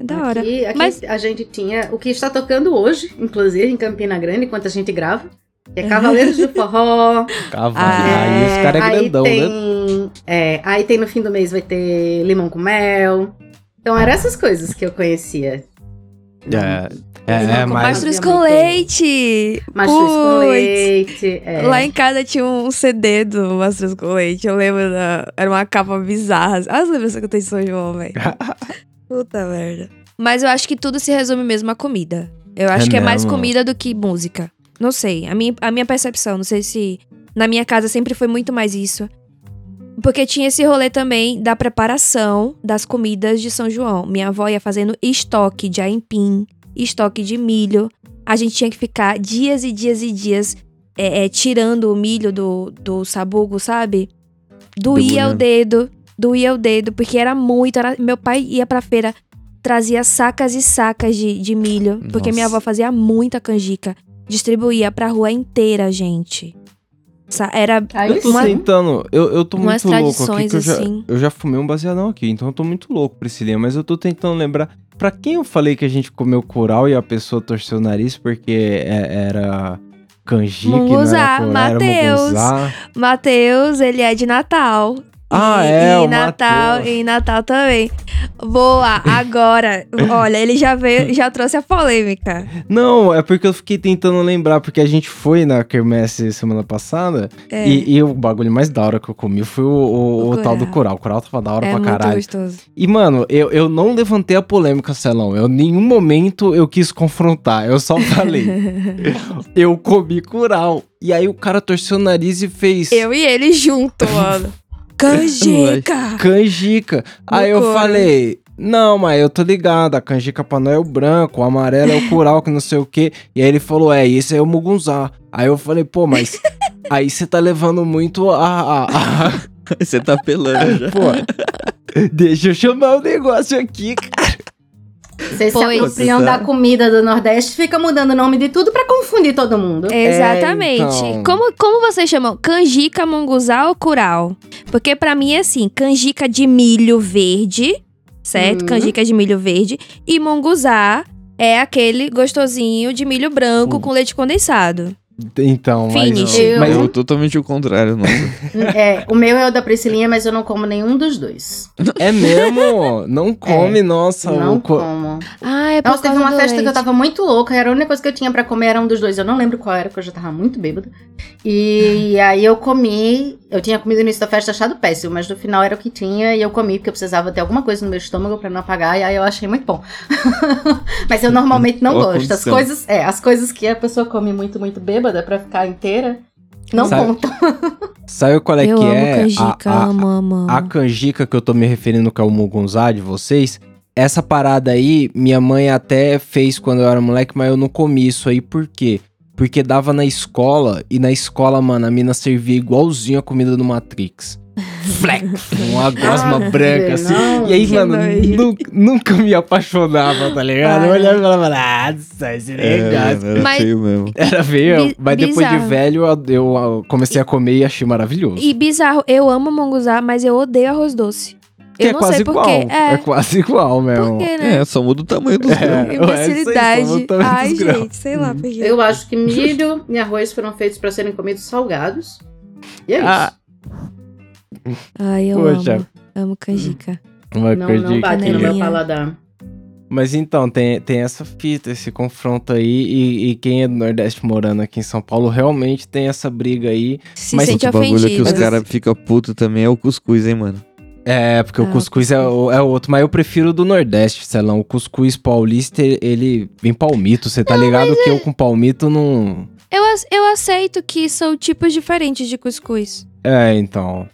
[SPEAKER 1] É da hora.
[SPEAKER 2] Aqui, aqui
[SPEAKER 1] Mas-
[SPEAKER 2] a gente tinha o que está tocando hoje, inclusive em Campina Grande, enquanto a gente grava. Que é Cavaleiros do Forró.
[SPEAKER 3] Cavalo.
[SPEAKER 1] Ah,
[SPEAKER 3] aí os caras é
[SPEAKER 2] aí
[SPEAKER 3] grandão,
[SPEAKER 2] tem,
[SPEAKER 3] né?
[SPEAKER 2] é, aí tem no fim do mês vai ter limão com mel. Então eram essas coisas que eu conhecia.
[SPEAKER 3] É, é,
[SPEAKER 2] Limão
[SPEAKER 3] é.
[SPEAKER 1] Mastruz
[SPEAKER 2] fazia
[SPEAKER 1] com leite!
[SPEAKER 2] Mastruz com leite. é.
[SPEAKER 1] Lá em casa tinha um CD do Mastruz com Leite. Eu lembro da. Era uma capa bizarra. Olha as lembranças que eu tenho de São João, velho. Puta merda. Mas eu acho que tudo se resume mesmo à comida. Eu acho
[SPEAKER 3] É
[SPEAKER 1] que é mais comida do que música. Não sei. A minha, a minha percepção. Não sei se. Na minha casa sempre foi muito mais isso. Porque tinha esse rolê também da preparação das comidas de São João. Minha avó ia fazendo estoque de aipim, estoque de milho. A gente tinha que ficar dias e dias e dias é, é, tirando o milho do, do sabugo, sabe? Doía o dedo, doía o dedo, porque era muito. era- meu pai ia pra feira, trazia sacas e sacas de, de milho, porque minha
[SPEAKER 4] Nossa.
[SPEAKER 1] avó fazia muita canjica. Distribuía pra rua inteira, gente. Era
[SPEAKER 2] Aí
[SPEAKER 3] Eu tô
[SPEAKER 1] uma-
[SPEAKER 3] tentando, eu, eu tô muito louco aqui, eu já,
[SPEAKER 1] assim.
[SPEAKER 3] eu já fumei um baseadão aqui, então eu tô muito louco, Priscilinha, mas eu tô tentando lembrar, pra quem eu falei que a gente comeu curau e a pessoa torceu o nariz porque é- era canjica e não
[SPEAKER 1] Munguzá, Mateus. Matheus, ele é de Natal.
[SPEAKER 3] Ah,
[SPEAKER 1] E-
[SPEAKER 3] é,
[SPEAKER 1] e
[SPEAKER 3] o
[SPEAKER 1] Natal,
[SPEAKER 3] Mateus.
[SPEAKER 1] e Natal também. Boa, agora, olha, ele já veio, já trouxe a polêmica.
[SPEAKER 3] Não, é porque eu fiquei tentando lembrar, porque a gente foi na Kermesse semana passada,
[SPEAKER 1] É,
[SPEAKER 3] e, e o bagulho mais da hora que eu comi foi o, o-
[SPEAKER 1] O
[SPEAKER 3] o tal do
[SPEAKER 1] curau,
[SPEAKER 3] o curau tava da hora
[SPEAKER 1] é
[SPEAKER 3] pra
[SPEAKER 1] muito
[SPEAKER 3] caralho.
[SPEAKER 1] gostoso.
[SPEAKER 3] E, mano, eu, eu não levantei a polêmica, Celão. Eu, em nenhum momento eu quis confrontar. Eu só falei. eu comi curau. E aí o cara torceu o nariz e fez
[SPEAKER 1] Eu e ele junto, mano. Canjica!
[SPEAKER 3] canjica. Aí eu falei. Não, mas eu tô ligado, a canjica pra nós é o branco, o amarelo é o curau, que não sei o quê. E aí ele falou, é, esse é o mugunzá. Aí eu falei, pô, mas aí você tá levando muito a- a- a,
[SPEAKER 4] Você tá pelando já.
[SPEAKER 3] Pô, deixa eu chamar o negócio aqui, cara.
[SPEAKER 2] Vocês se
[SPEAKER 1] Pois.
[SPEAKER 2] apropriam
[SPEAKER 3] Tá.
[SPEAKER 2] da comida do Nordeste, fica mudando o nome de tudo pra confundir todo mundo.
[SPEAKER 1] Exatamente.
[SPEAKER 3] então.
[SPEAKER 1] Como, como vocês chamam? Canjica, munguzá ou curau? Porque pra mim é assim, canjica de milho verde, certo?
[SPEAKER 2] Uhum.
[SPEAKER 1] Canjica de milho verde. E munguzá é aquele gostosinho de milho branco
[SPEAKER 3] Hum.
[SPEAKER 1] com leite condensado.
[SPEAKER 3] Então,
[SPEAKER 1] Finish.
[SPEAKER 3] mas,
[SPEAKER 2] Eu-
[SPEAKER 3] mas
[SPEAKER 4] Eu totalmente o contrário, nossa.
[SPEAKER 2] É, o meu é o da Priscilinha, mas eu não como nenhum dos dois.
[SPEAKER 3] é mesmo? Não come, nossa.
[SPEAKER 2] não
[SPEAKER 3] o co-
[SPEAKER 2] como.
[SPEAKER 1] Ah, é
[SPEAKER 2] Nossa, teve uma festa que eu
[SPEAKER 1] leite.
[SPEAKER 2] tava muito louca, era a única coisa que eu tinha pra comer era um dos dois. Eu não lembro qual era, porque eu já tava muito bêbada. E aí eu comi, eu tinha comido no início da festa achado péssimo, mas no final era o que tinha e eu comi porque eu precisava ter alguma coisa no meu estômago pra não apagar, e aí eu achei muito bom. mas eu normalmente não
[SPEAKER 4] Boa
[SPEAKER 2] gosto. As
[SPEAKER 4] condição.
[SPEAKER 2] coisas, é, as coisas que a pessoa come muito, muito bêbada pra ficar inteira, não
[SPEAKER 3] Sabe-
[SPEAKER 2] contam.
[SPEAKER 3] Sabe qual é
[SPEAKER 1] eu
[SPEAKER 3] que
[SPEAKER 1] amo
[SPEAKER 3] é?
[SPEAKER 1] canjica,
[SPEAKER 3] a, a,
[SPEAKER 1] amo, amo, amo.
[SPEAKER 3] a canjica que eu tô me referindo que é o mugunzá de vocês. Essa parada aí, minha mãe até fez quando eu era moleque, mas eu não comi isso aí, por quê? Porque dava na escola, e na escola, mano, a mina servia igualzinho a comida do Matrix. Fleck, uma gosma
[SPEAKER 2] Ah,
[SPEAKER 3] branca assim.
[SPEAKER 2] não.
[SPEAKER 3] E aí, mano,
[SPEAKER 1] nojo.
[SPEAKER 3] nu- nunca me apaixonava, tá ligado? Eu
[SPEAKER 1] Ah.
[SPEAKER 3] olhava e falava, nossa, esse
[SPEAKER 4] É,
[SPEAKER 3] negócio.
[SPEAKER 4] mano, era
[SPEAKER 1] Mas-
[SPEAKER 4] feio mesmo.
[SPEAKER 3] Era feio,
[SPEAKER 1] Bi-
[SPEAKER 3] mas depois de velho eu, comecei a comer e achei maravilhoso.
[SPEAKER 1] E bizarro, eu amo munguzá, mas eu odeio arroz doce.
[SPEAKER 3] que
[SPEAKER 1] eu
[SPEAKER 3] é
[SPEAKER 1] não
[SPEAKER 3] quase
[SPEAKER 1] sei
[SPEAKER 3] igual.
[SPEAKER 1] porquê. É,
[SPEAKER 3] quase igual mesmo.
[SPEAKER 1] por quê, né?
[SPEAKER 4] É, só muda o tamanho dos
[SPEAKER 3] É.
[SPEAKER 4] grãos.
[SPEAKER 1] Imbecilidade.
[SPEAKER 3] botar
[SPEAKER 1] Ai,
[SPEAKER 3] grão.
[SPEAKER 1] gente, sei lá.
[SPEAKER 2] Eu acho que milho e arroz foram feitos pra serem comidos salgados. E é isso.
[SPEAKER 3] Ah,
[SPEAKER 1] Ai, eu
[SPEAKER 3] Poxa.
[SPEAKER 1] amo. Amo canjica.
[SPEAKER 3] uma
[SPEAKER 2] não,
[SPEAKER 3] coisa
[SPEAKER 2] não bate no meu paladar.
[SPEAKER 3] Mas então, tem, tem essa fita, esse confronto aí, e, e quem é do Nordeste morando aqui em São Paulo realmente tem essa briga aí.
[SPEAKER 1] Se
[SPEAKER 3] Mas
[SPEAKER 1] sente
[SPEAKER 4] Outro bagulho que os caras ficam putos também é o cuscuz, hein, mano.
[SPEAKER 3] É, porque
[SPEAKER 1] Ah,
[SPEAKER 3] o cuscuz é, o- é outro, mas eu prefiro o do Nordeste, Celão. O cuscuz paulista, ele- vem palmito, você tá ligado que eu com palmito não...
[SPEAKER 1] Eu, eu aceito que são tipos diferentes de cuscuz.
[SPEAKER 3] É, então...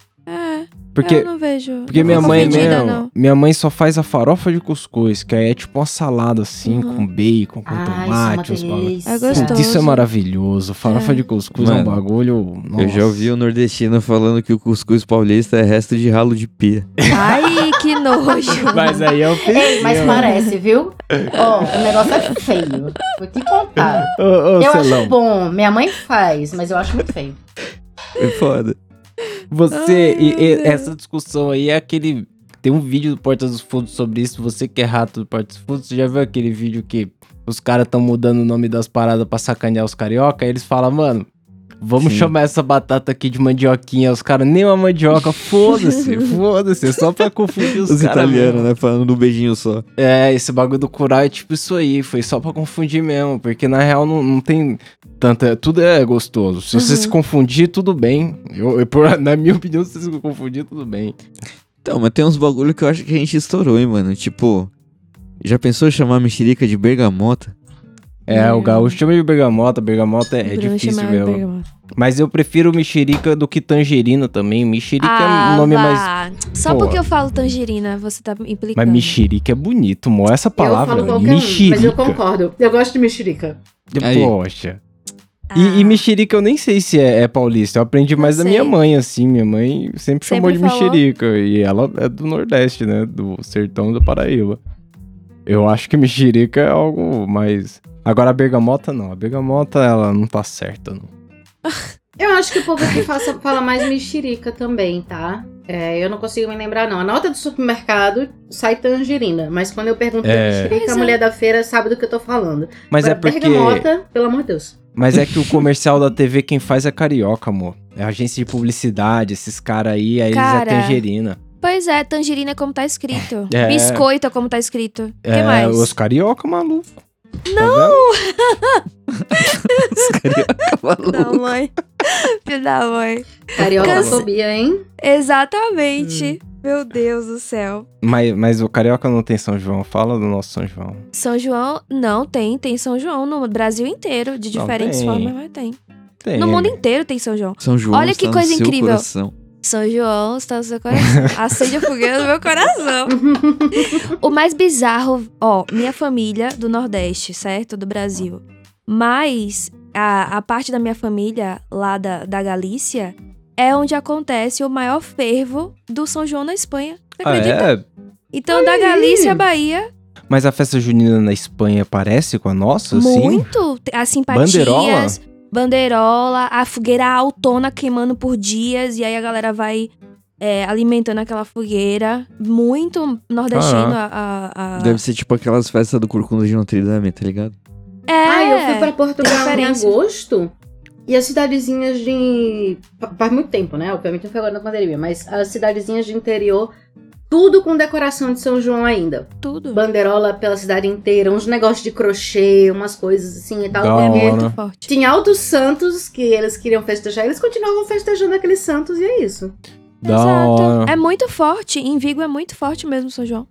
[SPEAKER 1] É,
[SPEAKER 3] Porque,
[SPEAKER 1] eu não vejo.
[SPEAKER 3] porque
[SPEAKER 1] não
[SPEAKER 3] minha mãe
[SPEAKER 1] ofendida,
[SPEAKER 3] mesmo,
[SPEAKER 1] não.
[SPEAKER 3] minha mãe só faz a farofa de cuscuz, que aí é tipo uma salada assim,
[SPEAKER 1] Uhum.
[SPEAKER 3] com bacon, com
[SPEAKER 2] Ah,
[SPEAKER 3] tomate,
[SPEAKER 2] isso é.
[SPEAKER 1] É gostoso.
[SPEAKER 3] Isso é maravilhoso. Farofa
[SPEAKER 1] É.
[SPEAKER 3] de cuscuz é um
[SPEAKER 4] Mano,
[SPEAKER 3] bagulho.
[SPEAKER 4] Eu já ouvi o nordestino falando que o cuscuz paulista é resto de ralo de pia.
[SPEAKER 1] Ai, que nojo.
[SPEAKER 3] Mas aí eu fiz.
[SPEAKER 2] Ei, mas parece, viu? Ó, o negócio é feio. Vou te contar.
[SPEAKER 3] Ô, ô,
[SPEAKER 2] Eu acho bom. Minha mãe faz, mas eu acho muito feio.
[SPEAKER 4] É foda.
[SPEAKER 3] Você.
[SPEAKER 1] Ai,
[SPEAKER 3] e- e essa discussão aí é aquele. Tem um vídeo do Porta dos Fundos sobre isso. Você que é rato do Porta dos Fundos, você já viu aquele vídeo que os caras estão mudando o nome das paradas pra sacanear os carioca? Aí eles falam, mano. Vamos
[SPEAKER 4] Sim.
[SPEAKER 3] chamar essa batata aqui de mandioquinha. Os caras, nem uma mandioca, foda-se, foda-se. É só pra confundir os,
[SPEAKER 4] Os italianos, né? Falando do beijinho só.
[SPEAKER 3] É, esse bagulho do curar é tipo isso aí, foi só pra confundir mesmo, porque na real não, não tem tanta. Tudo é gostoso. Se você
[SPEAKER 1] Uhum.
[SPEAKER 3] se confundir, tudo bem. Eu, eu, na minha opinião, se você se confundir, tudo bem.
[SPEAKER 4] Então, mas tem uns bagulho que eu acho que a gente estourou, hein, mano. Tipo, já pensou em chamar a mexerica de bergamota?
[SPEAKER 3] É, o gaúcho chama de bergamota, bergamota é, é difícil mesmo.
[SPEAKER 1] bergamota.
[SPEAKER 3] Mas eu prefiro mexerica do que tangerina também. Mexerica é um nome mais.
[SPEAKER 1] Ah, vá. Só
[SPEAKER 3] Pô.
[SPEAKER 1] porque eu falo tangerina, você tá implicando.
[SPEAKER 3] Mas mexerica é bonito, mo. Essa palavra,
[SPEAKER 2] eu falo qualquer
[SPEAKER 3] mexerica.
[SPEAKER 2] um, mas eu concordo. Eu gosto de mexerica.
[SPEAKER 4] Aí.
[SPEAKER 3] Poxa. E, e mexerica eu nem sei se é, é paulista. Eu aprendi mais da
[SPEAKER 1] sei.
[SPEAKER 3] minha mãe, assim. Minha mãe sempre, chamou
[SPEAKER 1] Sempre
[SPEAKER 3] de
[SPEAKER 1] falou.
[SPEAKER 3] mexerica. E ela é do Nordeste, né? Do sertão da Paraíba. Eu acho que mexerica é algo mais. Agora a bergamota não. A bergamota, ela não tá certa, não.
[SPEAKER 2] Eu acho que o povo aqui faça- fala mais mexerica também, tá? É, eu não consigo me lembrar, não. A nota do supermercado sai tangerina, mas quando eu pergunto
[SPEAKER 3] É.
[SPEAKER 2] mexerica, a
[SPEAKER 1] é.
[SPEAKER 2] mulher da feira sabe do que eu tô falando.
[SPEAKER 3] Mas é
[SPEAKER 2] Agora,
[SPEAKER 3] porque.
[SPEAKER 2] Bergamota, pelo amor de Deus.
[SPEAKER 3] Mas é que o comercial da TV quem faz é carioca, amor. É agência de publicidade, esses caras aí, aí
[SPEAKER 1] Cara,
[SPEAKER 3] eles é tangerina.
[SPEAKER 1] Pois é, tangerina é como tá escrito.
[SPEAKER 3] É.
[SPEAKER 1] Biscoito é como tá escrito. O que
[SPEAKER 3] é,
[SPEAKER 1] mais?
[SPEAKER 3] os carioca maluco.
[SPEAKER 1] Não!
[SPEAKER 4] Os carioca maluco.
[SPEAKER 1] Da mãe. Filho da mãe.
[SPEAKER 2] Cariocafobia, hein?
[SPEAKER 1] Exatamente.
[SPEAKER 3] Hum.
[SPEAKER 1] Meu Deus do céu.
[SPEAKER 3] Mas, mas o carioca não tem São João. Fala do nosso São João.
[SPEAKER 1] São João, não, tem, tem São João no Brasil inteiro, de
[SPEAKER 3] Não,
[SPEAKER 1] diferentes
[SPEAKER 3] tem.
[SPEAKER 1] formas, mas tem.
[SPEAKER 3] Tem.
[SPEAKER 1] No mundo inteiro tem São João.
[SPEAKER 4] São João
[SPEAKER 1] Olha que coisa incrível.
[SPEAKER 4] coração.
[SPEAKER 1] São João está no seu coração. Acende a fogueira no meu coração. o mais bizarro, ó, minha família do Nordeste, certo? Do Brasil. Mas a, a parte da minha família lá da, da Galícia é onde acontece o maior fervo do São João na Espanha. Você
[SPEAKER 3] Ah,
[SPEAKER 1] acredita?
[SPEAKER 3] é?
[SPEAKER 1] Então, da Galícia, Bahia,
[SPEAKER 3] Mas a festa junina na Espanha parece com a nossa, assim?
[SPEAKER 1] muito. As simpatias.
[SPEAKER 3] Bandeirola?
[SPEAKER 1] Bandeirola, a fogueira autona queimando por dias, e aí a galera vai é, alimentando aquela fogueira. Muito nordestino a. a- a-
[SPEAKER 4] Deve ser tipo aquelas festas do Corcunda de Notre Dame, tá ligado?
[SPEAKER 1] É.
[SPEAKER 2] Ah, eu fui pra Portugal em
[SPEAKER 1] referência.
[SPEAKER 2] agosto. E as cidadezinhas de. fa- Faz muito tempo, né? Obviamente não foi agora na pandemia, mas as cidadezinhas de interior, tudo com decoração de São João ainda.
[SPEAKER 1] Tudo.
[SPEAKER 2] Banderola pela cidade inteira, uns negócios de crochê, umas coisas assim e tal.
[SPEAKER 3] Da
[SPEAKER 1] É muito forte.
[SPEAKER 2] Tinha altos santos que eles queriam festejar, eles continuavam festejando aqueles santos e é isso.
[SPEAKER 3] Da
[SPEAKER 1] Exato.
[SPEAKER 3] hora.
[SPEAKER 1] É muito forte. Em Vigo é muito forte mesmo, São João.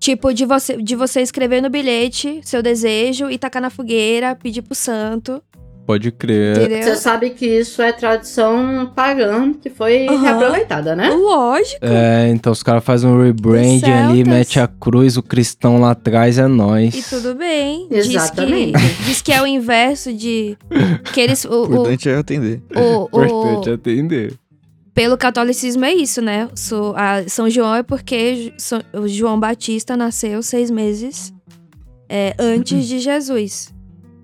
[SPEAKER 1] Tipo, de você, de você escrever no bilhete seu desejo e tacar na fogueira, pedir pro santo.
[SPEAKER 3] Pode crer.
[SPEAKER 2] Você sabe que isso é tradição pagã que foi
[SPEAKER 1] Aham.
[SPEAKER 2] reaproveitada, né?
[SPEAKER 1] Lógico.
[SPEAKER 3] É, então os caras fazem um rebrand
[SPEAKER 1] Dos
[SPEAKER 3] ali, mete a cruz, o cristão lá atrás, é nóis.
[SPEAKER 1] E tudo bem.
[SPEAKER 2] Exatamente.
[SPEAKER 1] Diz que, diz que é o inverso de. Que eles.
[SPEAKER 4] O
[SPEAKER 1] O, o,
[SPEAKER 4] importante é atender.
[SPEAKER 1] o,
[SPEAKER 3] Importante
[SPEAKER 1] o,
[SPEAKER 3] atender.
[SPEAKER 1] pelo catolicismo é isso, né? So- São João é porque o João Batista nasceu seis meses é, antes de Jesus.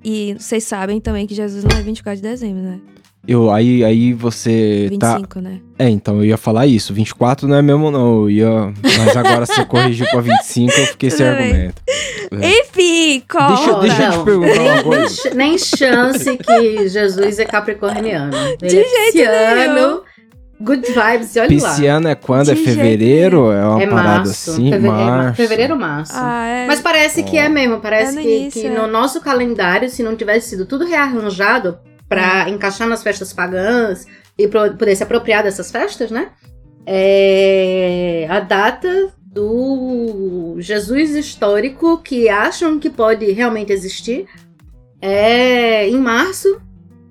[SPEAKER 1] E vocês sabem também que Jesus não é 24 de dezembro, né?
[SPEAKER 3] Eu, aí, aí você tá.
[SPEAKER 1] 25, né?
[SPEAKER 3] É, então eu ia falar isso. 24 não é mesmo, não. Eu ia... Mas agora você corrigiu pra 25, eu fiquei sem argumento.
[SPEAKER 1] Enfim, corta.
[SPEAKER 3] Deixa, eu- deixa eu te perguntar uma
[SPEAKER 2] nem,
[SPEAKER 3] coisa.
[SPEAKER 2] nem chance que Jesus é capricorniano. Ele
[SPEAKER 1] De
[SPEAKER 2] é
[SPEAKER 1] jeito nenhum.
[SPEAKER 2] Good vibes, e olha lá.
[SPEAKER 3] Pisciano é quando?
[SPEAKER 1] De
[SPEAKER 3] é fevereiro? É uma
[SPEAKER 2] É
[SPEAKER 3] parada
[SPEAKER 2] março.
[SPEAKER 3] assim?
[SPEAKER 2] Feve- é
[SPEAKER 3] março.
[SPEAKER 2] fevereiro, março.
[SPEAKER 1] Ah, é.
[SPEAKER 2] Mas parece que é mesmo, parece
[SPEAKER 1] É no
[SPEAKER 2] que,
[SPEAKER 1] início,
[SPEAKER 2] que
[SPEAKER 1] é.
[SPEAKER 2] no nosso calendário, se não tivesse sido tudo rearranjado pra
[SPEAKER 1] Hum.
[SPEAKER 2] encaixar nas festas pagãs e pro- poder se apropriar dessas festas, né? É a data do Jesus histórico que acham que pode realmente existir é em março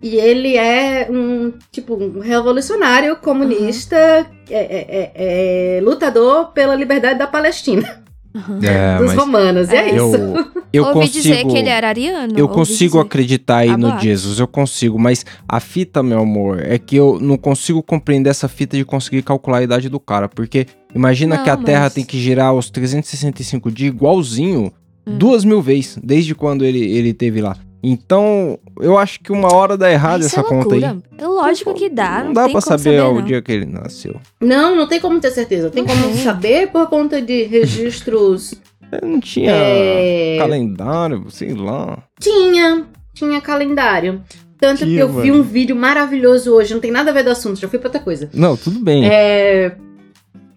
[SPEAKER 2] e ele é um tipo um revolucionário comunista, é- é- é- é lutador pela liberdade da Palestina
[SPEAKER 1] Uhum.
[SPEAKER 3] É,
[SPEAKER 2] dos romanos. E é,
[SPEAKER 3] eu,
[SPEAKER 2] isso.
[SPEAKER 3] eu
[SPEAKER 1] Ouvi
[SPEAKER 3] consigo.
[SPEAKER 1] dizer que ele era ariano.
[SPEAKER 3] Eu consigo
[SPEAKER 1] dizer.
[SPEAKER 3] acreditar aí
[SPEAKER 1] Há
[SPEAKER 3] no. Jesus, eu consigo, mas a fita, meu amor, é que eu não consigo compreender essa fita de conseguir calcular a idade do cara, porque imagina
[SPEAKER 1] Não,
[SPEAKER 3] que a Terra
[SPEAKER 1] mas-
[SPEAKER 3] tem que girar aos 365 dias igualzinho,
[SPEAKER 1] Hum.
[SPEAKER 3] duas mil vezes, desde quando ele, ele teve lá. Então, eu acho que uma hora dá errado
[SPEAKER 1] Isso
[SPEAKER 3] essa
[SPEAKER 1] é
[SPEAKER 3] conta aí.
[SPEAKER 1] É lógico que dá.
[SPEAKER 3] Não dá
[SPEAKER 1] tem
[SPEAKER 3] pra
[SPEAKER 1] como
[SPEAKER 3] saber, o
[SPEAKER 1] não.
[SPEAKER 3] dia que ele nasceu.
[SPEAKER 2] Não, não tem como ter certeza. Tem
[SPEAKER 1] Não
[SPEAKER 2] como saber por conta de registros.
[SPEAKER 3] Não tinha
[SPEAKER 2] é,
[SPEAKER 3] calendário, sei lá.
[SPEAKER 2] Tinha, tinha calendário. Tanto que
[SPEAKER 4] Tinha,
[SPEAKER 2] eu vi
[SPEAKER 4] mano.
[SPEAKER 2] um vídeo maravilhoso hoje, não tem nada a ver do assunto, já fui pra outra coisa.
[SPEAKER 3] Não, tudo bem.
[SPEAKER 2] É,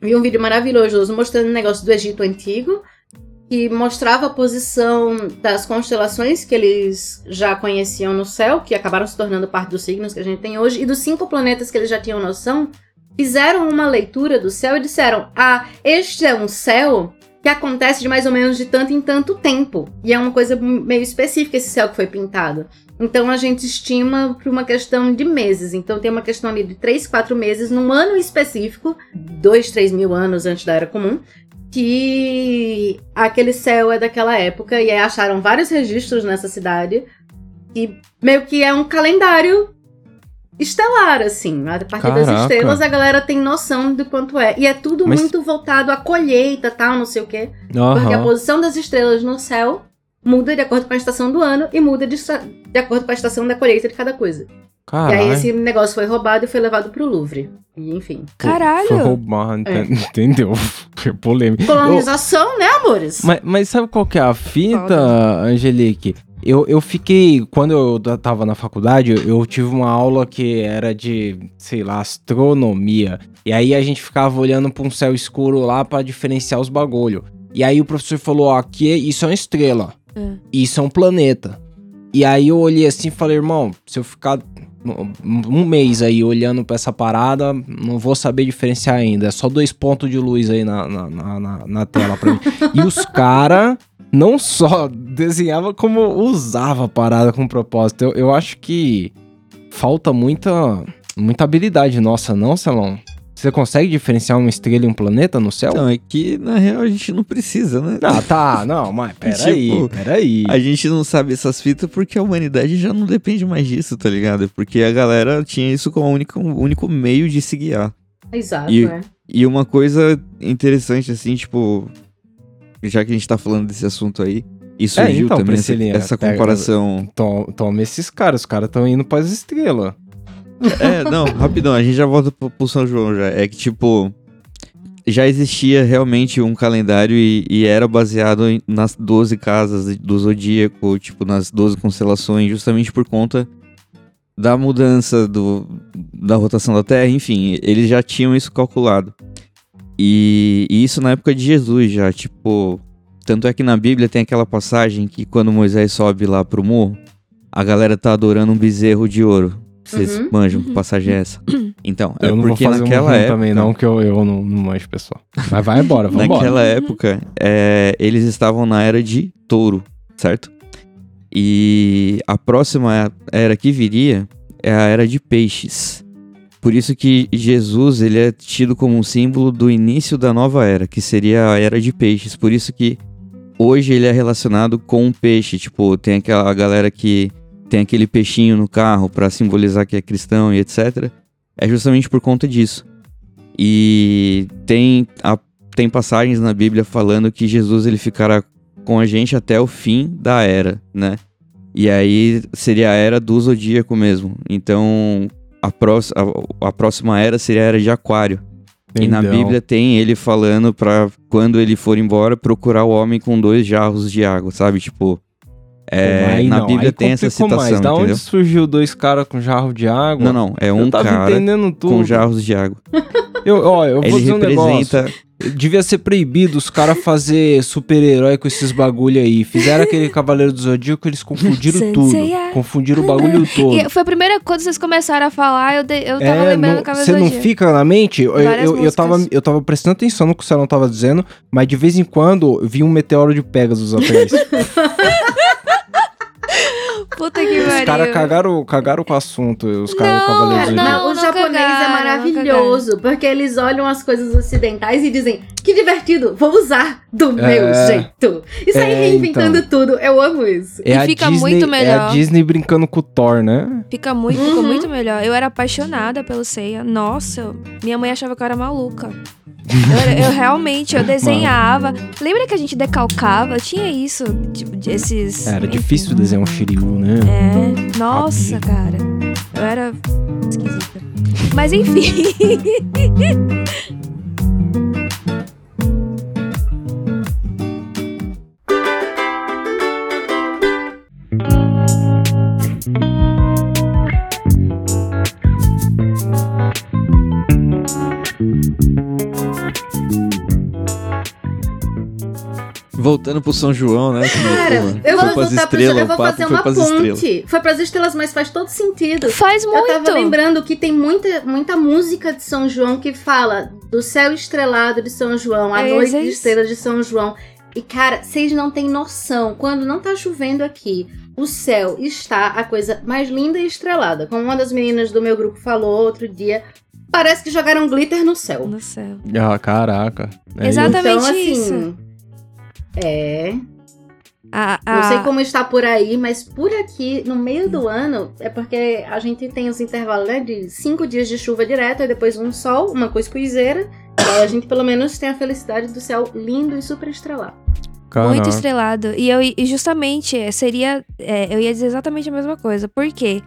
[SPEAKER 2] vi um vídeo maravilhoso mostrando um negócio do Egito Antigo, que mostrava a posição das constelações que eles já conheciam no céu, que acabaram se tornando parte dos signos que a gente tem hoje, e dos cinco planetas que eles já tinham noção, fizeram uma leitura do céu e disseram: Ah, este é um céu que acontece de mais ou menos de tanto em tanto tempo. E é uma coisa meio específica esse céu que foi pintado. Então a gente estima por uma questão de meses. Então tem uma questão ali de 3, 4 meses num ano específico, 2, 3 mil anos antes da Era Comum, que aquele céu é daquela época. E aí acharam vários registros nessa cidade. E meio que é um calendário estelar, assim. A partir das
[SPEAKER 3] Caraca.
[SPEAKER 2] estrelas a galera tem noção do quanto é. E é tudo
[SPEAKER 3] Mas-
[SPEAKER 2] muito voltado à colheita, tal, não sei o quê. Porque a posição das estrelas no céu muda de acordo com a estação do ano e muda de, de acordo com a estação da colheita de cada coisa. E aí
[SPEAKER 3] Caralho.
[SPEAKER 2] esse negócio foi roubado e foi levado pro Louvre. E enfim.
[SPEAKER 1] Caralho.
[SPEAKER 3] Foi roubado,
[SPEAKER 2] É.
[SPEAKER 3] enten- entendeu? Foi polêmico.
[SPEAKER 2] Colonização, né, amores?
[SPEAKER 3] Mas, mas sabe qual que é a fita, Angelique? Eu, eu fiquei, quando eu tava na faculdade, eu- tive uma aula que era de, sei lá, astronomia. E aí a gente ficava olhando pra um céu escuro lá pra diferenciar os bagulho. E aí o professor falou, ó, aqui é- isso é uma estrela,
[SPEAKER 1] Hum.
[SPEAKER 3] isso é um planeta. E aí eu olhei assim e falei, irmão, se eu ficar um mês aí olhando pra essa parada, não vou saber diferenciar ainda. É só dois pontos de luz aí na, na, na, na- tela pra mim. e os cara não só desenhava como usava a parada com propósito. Eu, eu acho que falta muita, muita habilidade nossa, não, Celão? Você consegue diferenciar uma estrela e um planeta no céu?
[SPEAKER 4] Então, é que na real a gente não precisa, né?
[SPEAKER 3] Ah, tá, não, mas peraí,
[SPEAKER 4] Tipo,
[SPEAKER 3] peraí.
[SPEAKER 4] A gente não sabe essas fitas porque a humanidade já não depende mais disso, tá ligado? Porque a galera tinha isso como o único, único meio de se guiar.
[SPEAKER 2] Exato,
[SPEAKER 4] E-
[SPEAKER 2] é.
[SPEAKER 4] E uma coisa interessante, assim, tipo, já que a gente tá falando desse assunto aí, e surgiu
[SPEAKER 3] então,
[SPEAKER 4] também essa, essa
[SPEAKER 3] pega-
[SPEAKER 4] comparação.
[SPEAKER 3] Tom- Toma esses caras, os caras estão indo pras estrelas.
[SPEAKER 4] É, não, rapidão, a gente já volta pro, pro São João já. É que, tipo, já existia realmente um calendário e, e era baseado nas 12 casas do zodíaco, tipo, nas 12 constelações, justamente por conta da mudança do, da rotação da Terra, enfim, eles já tinham isso calculado. E, e isso na época de Jesus já, tipo, tanto é que na Bíblia tem aquela passagem que quando Moisés sobe lá pro morro, a galera tá adorando um bezerro de ouro. Vocês
[SPEAKER 2] Uhum.
[SPEAKER 4] manjam que passagem é essa? Então, é
[SPEAKER 3] eu não vou
[SPEAKER 4] porque
[SPEAKER 3] fazer
[SPEAKER 4] naquela
[SPEAKER 3] um
[SPEAKER 4] época,
[SPEAKER 3] também não, que eu, eu não, não manjo, pessoal. Mas vai embora, vamos embora.
[SPEAKER 4] naquela época, é, eles estavam na era de touro, certo? E a próxima era que viria é a era de peixes. Por isso que Jesus ele é tido como um símbolo do início da nova era, que seria a era de peixes. Por isso que hoje ele é relacionado com um peixe. Tipo, tem aquela galera que tem aquele peixinho no carro para simbolizar que é cristão e etc. É justamente por conta disso. E tem, a- tem passagens na Bíblia falando que Jesus ele ficará com a gente até o fim da era, né? E aí seria a era do zodíaco mesmo. Então a, prós- a- a próxima era seria a era de Aquário. E na
[SPEAKER 3] Entendeu?
[SPEAKER 4] Bíblia tem ele falando pra quando ele for embora procurar o homem com dois jarros de água, sabe? Tipo, é,
[SPEAKER 3] aí
[SPEAKER 4] na
[SPEAKER 3] não,
[SPEAKER 4] Bíblia
[SPEAKER 3] aí
[SPEAKER 4] tem essa citação,
[SPEAKER 3] mais. Da
[SPEAKER 4] entendeu?
[SPEAKER 3] onde surgiu dois caras com jarro de água?
[SPEAKER 4] Não, não, é um
[SPEAKER 3] eu tava
[SPEAKER 4] cara
[SPEAKER 3] entendendo tudo.
[SPEAKER 4] com jarros de água.
[SPEAKER 3] Eu, ó, eu vou
[SPEAKER 4] ele
[SPEAKER 3] dizer um negócio.
[SPEAKER 4] representa
[SPEAKER 3] Devia ser proibido os caras fazer super-herói com esses bagulho aí. Fizeram aquele Cavaleiro do Zodíaco, eles confundiram tudo.
[SPEAKER 1] Senseiya.
[SPEAKER 3] Confundiram o bagulho todo.
[SPEAKER 1] E foi a primeira coisa que vocês começaram a falar, eu, de- eu tava
[SPEAKER 3] É,
[SPEAKER 1] lembrando
[SPEAKER 3] não-
[SPEAKER 1] a cabeça
[SPEAKER 3] Você
[SPEAKER 1] do
[SPEAKER 3] não fica na mente? Eu, eu, eu, tava, eu tava prestando atenção no que o Celão tava dizendo, mas de vez em quando eu vi um meteoro de Pegasus atrás.
[SPEAKER 1] Puta que
[SPEAKER 3] os
[SPEAKER 1] pariu.
[SPEAKER 3] caras cagaram, cagaram com o assunto, os caras do
[SPEAKER 1] Não,
[SPEAKER 3] Cavaleiro do
[SPEAKER 1] não,
[SPEAKER 2] o japonês
[SPEAKER 1] cagaram,
[SPEAKER 2] é maravilhoso, porque eles olham as coisas ocidentais e dizem, que divertido, vou usar do meu jeito. E saem
[SPEAKER 3] É,
[SPEAKER 2] reinventando tudo. Eu amo isso.
[SPEAKER 3] É
[SPEAKER 1] E
[SPEAKER 3] a
[SPEAKER 1] fica
[SPEAKER 3] Disney,
[SPEAKER 1] muito
[SPEAKER 3] É a
[SPEAKER 1] melhor.
[SPEAKER 3] Disney brincando com o Thor, né?
[SPEAKER 1] Fica muito, ficou
[SPEAKER 2] Uhum.
[SPEAKER 1] muito melhor. Eu era apaixonada pelo Seiya. Nossa, minha mãe achava que eu era maluca. Eu, era- eu realmente, eu desenhava. Lembra que a gente decalcava? Tinha isso, tipo, esses...
[SPEAKER 3] Era
[SPEAKER 1] enfim.
[SPEAKER 3] difícil desenhar um Shiryu, né?
[SPEAKER 1] É, nossa, cara. Eu era esquisita. Mas enfim.
[SPEAKER 4] Voltando pro São João, né?
[SPEAKER 2] Cara, eu vou voltar pro
[SPEAKER 4] estrelas,
[SPEAKER 2] eu
[SPEAKER 4] o
[SPEAKER 2] vou fazer uma
[SPEAKER 4] pras estrelas.
[SPEAKER 2] ponte. Foi pras estrelas, mas faz todo sentido.
[SPEAKER 1] Faz
[SPEAKER 2] Eu
[SPEAKER 1] muito.
[SPEAKER 2] tava lembrando que tem muita, muita música de São João que fala do céu estrelado de São João, a
[SPEAKER 1] É,
[SPEAKER 2] noite
[SPEAKER 1] é
[SPEAKER 2] de
[SPEAKER 1] isso.
[SPEAKER 2] estrelas de São João. E, cara, vocês não têm noção. Quando não tá chovendo aqui, o céu está a coisa mais linda e estrelada. Como uma das meninas do meu grupo falou outro dia, parece que jogaram glitter no céu.
[SPEAKER 1] No céu.
[SPEAKER 3] Ah, caraca. É.
[SPEAKER 1] Exatamente
[SPEAKER 2] então, assim.
[SPEAKER 1] isso.
[SPEAKER 2] É.
[SPEAKER 1] A,
[SPEAKER 2] Não
[SPEAKER 1] a-
[SPEAKER 2] sei como está por aí, mas por aqui, no meio do ano, é porque a gente tem os intervalos, né? De cinco dias de chuva direto, e depois um sol, uma cuscuzeira. E aí a gente pelo menos tem a felicidade do céu lindo e super estrelado.
[SPEAKER 3] Caraca.
[SPEAKER 1] Muito estrelado. E eu e justamente é, seria. é, eu ia dizer exatamente a mesma coisa. Porque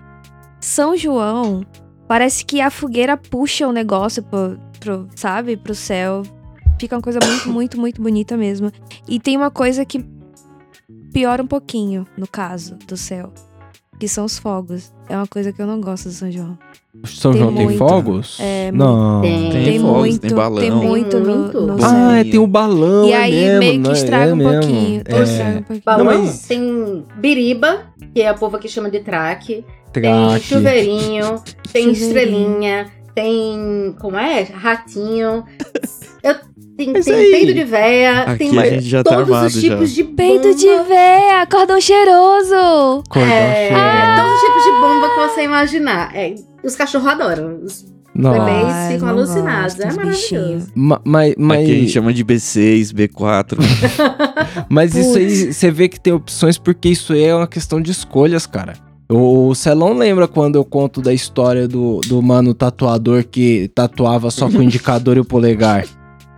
[SPEAKER 1] São João parece que a fogueira puxa o negócio pro, pro, sabe, pro céu. Fica uma coisa muito, muito, muito bonita mesmo. E tem uma coisa que piora um pouquinho, no caso, do céu. Que são os fogos. É uma coisa que eu não gosto do São João.
[SPEAKER 3] São
[SPEAKER 1] Tem
[SPEAKER 3] João tem
[SPEAKER 1] muito.
[SPEAKER 3] fogos?
[SPEAKER 1] É,
[SPEAKER 3] não.
[SPEAKER 2] Tem.
[SPEAKER 4] Tem
[SPEAKER 1] Tem,
[SPEAKER 4] fogos,
[SPEAKER 1] muito,
[SPEAKER 4] tem balão.
[SPEAKER 1] tem muito
[SPEAKER 2] Tem
[SPEAKER 1] no,
[SPEAKER 2] muito.
[SPEAKER 1] no céu.
[SPEAKER 3] Ah, é, tem o balão,
[SPEAKER 1] e
[SPEAKER 3] é
[SPEAKER 1] aí
[SPEAKER 3] mesmo,
[SPEAKER 1] meio que
[SPEAKER 3] né?
[SPEAKER 1] estraga
[SPEAKER 3] É
[SPEAKER 1] um
[SPEAKER 3] mesmo.
[SPEAKER 1] pouquinho.
[SPEAKER 3] É.
[SPEAKER 1] Estraga um pouquinho.
[SPEAKER 2] Balão,
[SPEAKER 3] mas-
[SPEAKER 2] tem biriba, que é a povo que chama de traque. Tem
[SPEAKER 3] Traque.
[SPEAKER 2] chuveirinho, tem
[SPEAKER 1] Chuveirinho.
[SPEAKER 2] estrelinha, tem. Como é? Ratinho. Eu, tem
[SPEAKER 3] Mas
[SPEAKER 2] tem
[SPEAKER 3] aí-
[SPEAKER 2] peido de véia,
[SPEAKER 4] Aqui
[SPEAKER 2] tem
[SPEAKER 4] a gente já tá
[SPEAKER 2] todos
[SPEAKER 4] armado
[SPEAKER 2] os tipos
[SPEAKER 4] já.
[SPEAKER 2] de bomba.
[SPEAKER 1] Peito de véia, cordão cheiroso.
[SPEAKER 3] Cordão
[SPEAKER 2] É,
[SPEAKER 3] cheio.
[SPEAKER 2] todos os tipos de bomba que você imaginar. É, os cachorros adoram. Os
[SPEAKER 3] Nossa.
[SPEAKER 2] bebês
[SPEAKER 1] Ai,
[SPEAKER 2] ficam alucinados.
[SPEAKER 1] gosto
[SPEAKER 2] É maravilhoso.
[SPEAKER 3] Ma- Mas, mas,
[SPEAKER 4] Aqui a gente chama de B6, B4.
[SPEAKER 3] mas isso aí, você vê que tem opções porque isso aí é uma questão de escolhas, cara. O Celão lembra quando eu conto da história do, do mano tatuador que tatuava só com o indicador e o polegar?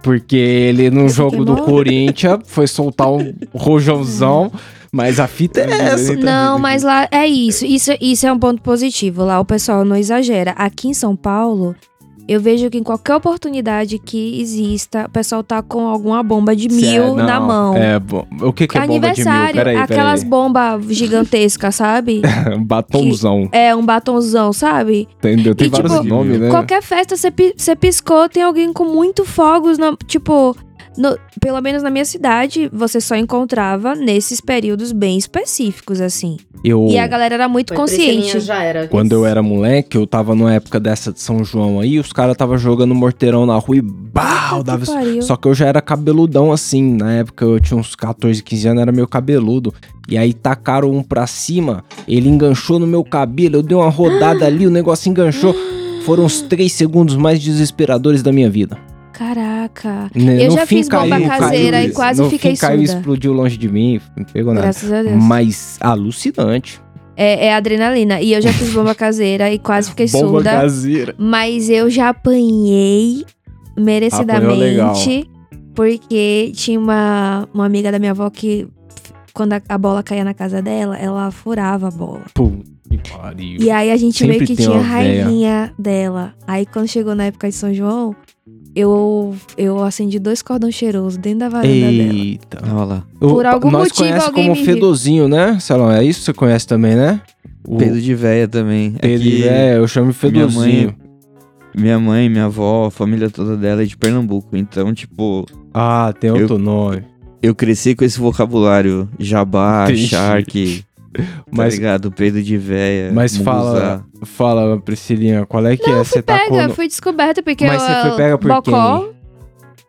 [SPEAKER 3] Porque ele no
[SPEAKER 1] Esse
[SPEAKER 3] jogo do? Corinthians foi soltar um rojãozão, mas a fita é essa.
[SPEAKER 1] Não, mas lá é isso. Isso, isso é um ponto positivo. Lá o pessoal não exagera. Aqui em São Paulo, eu vejo que em qualquer oportunidade que exista, o pessoal tá com alguma bomba de
[SPEAKER 3] Cê é-
[SPEAKER 1] mil na mão.
[SPEAKER 3] É, bom. O que, que é bomba de mil?
[SPEAKER 1] Aniversário,
[SPEAKER 3] Peraí,
[SPEAKER 1] aquelas bombas gigantescas, sabe?
[SPEAKER 3] peraí. Batomzão,
[SPEAKER 1] É um batonzão, sabe?
[SPEAKER 3] entendeu? Tem
[SPEAKER 1] E,
[SPEAKER 3] vários
[SPEAKER 1] tipo,
[SPEAKER 3] nomes, né?
[SPEAKER 1] Qualquer festa você piscou, tem alguém com muito fogos, na- tipo, no- pelo menos na minha cidade, você só encontrava nesses períodos bem específicos, assim.
[SPEAKER 3] Eu...
[SPEAKER 1] E a galera era muito
[SPEAKER 2] Foi
[SPEAKER 1] consciente.
[SPEAKER 2] já era.
[SPEAKER 3] Quando eu era moleque, eu tava numa época dessa de São João aí, os caras tava jogando morteirão na rua e bau, dava
[SPEAKER 1] pariu.
[SPEAKER 3] Só que eu já era cabeludão assim, na época eu tinha uns 14, 15 anos, era meio cabeludo. E aí tacaram um pra cima, ele enganchou no meu cabelo, eu dei uma rodada ali, o negócio enganchou. Foram os três segundos mais desesperadores da minha vida.
[SPEAKER 1] Caraca.
[SPEAKER 3] Né,
[SPEAKER 1] Eu já
[SPEAKER 3] fim
[SPEAKER 1] fiz bomba
[SPEAKER 3] caiu-
[SPEAKER 1] caseira
[SPEAKER 3] caiu-
[SPEAKER 1] e quase
[SPEAKER 3] no
[SPEAKER 1] fiquei
[SPEAKER 3] fim caiu e
[SPEAKER 1] surda.
[SPEAKER 3] explodiu longe de mim, não pegou nada.
[SPEAKER 1] Graças a Deus.
[SPEAKER 3] Mas alucinante.
[SPEAKER 1] É, é adrenalina. E eu já fiz bomba caseira e quase fiquei
[SPEAKER 3] Bomba
[SPEAKER 1] surda.
[SPEAKER 3] caseira.
[SPEAKER 1] Mas eu já apanhei merecidamente, porque tinha uma, uma amiga da minha avó que, quando a, a bola caía na casa dela, ela furava a bola.
[SPEAKER 3] Pariu.
[SPEAKER 1] E aí a gente
[SPEAKER 3] Sempre
[SPEAKER 1] meio que tinha
[SPEAKER 3] véia.
[SPEAKER 1] raivinha dela. Aí quando chegou na época de São João, eu, eu acendi dois cordões cheirosos dentro da varanda dela.
[SPEAKER 3] Eita.
[SPEAKER 4] Olha lá.
[SPEAKER 3] O-
[SPEAKER 1] Por algum
[SPEAKER 3] nós
[SPEAKER 1] motivo,
[SPEAKER 3] conhece
[SPEAKER 1] alguém
[SPEAKER 3] como. Fedozinho, né, Celão? É isso que você conhece também, né? O
[SPEAKER 4] Pedro de véia também. É
[SPEAKER 3] Pedro
[SPEAKER 4] que
[SPEAKER 3] é, eu chamo de
[SPEAKER 4] minha
[SPEAKER 3] Fedozinho.
[SPEAKER 4] mãe- Minha mãe, minha avó, a família toda dela é de Pernambuco. Então, tipo,
[SPEAKER 3] Ah, tem
[SPEAKER 4] Eu-
[SPEAKER 3] outro nome.
[SPEAKER 4] eu cresci com esse vocabulário jabá, shark, tá
[SPEAKER 3] Mas,
[SPEAKER 4] ligado? Pedro de véia.
[SPEAKER 3] mas fala, fala, Priscilinha, qual é que é? Você
[SPEAKER 1] Pega,
[SPEAKER 3] tacou no...
[SPEAKER 1] fui descoberta porque
[SPEAKER 3] Mas
[SPEAKER 1] eu,
[SPEAKER 3] você foi pega por
[SPEAKER 1] Bocó.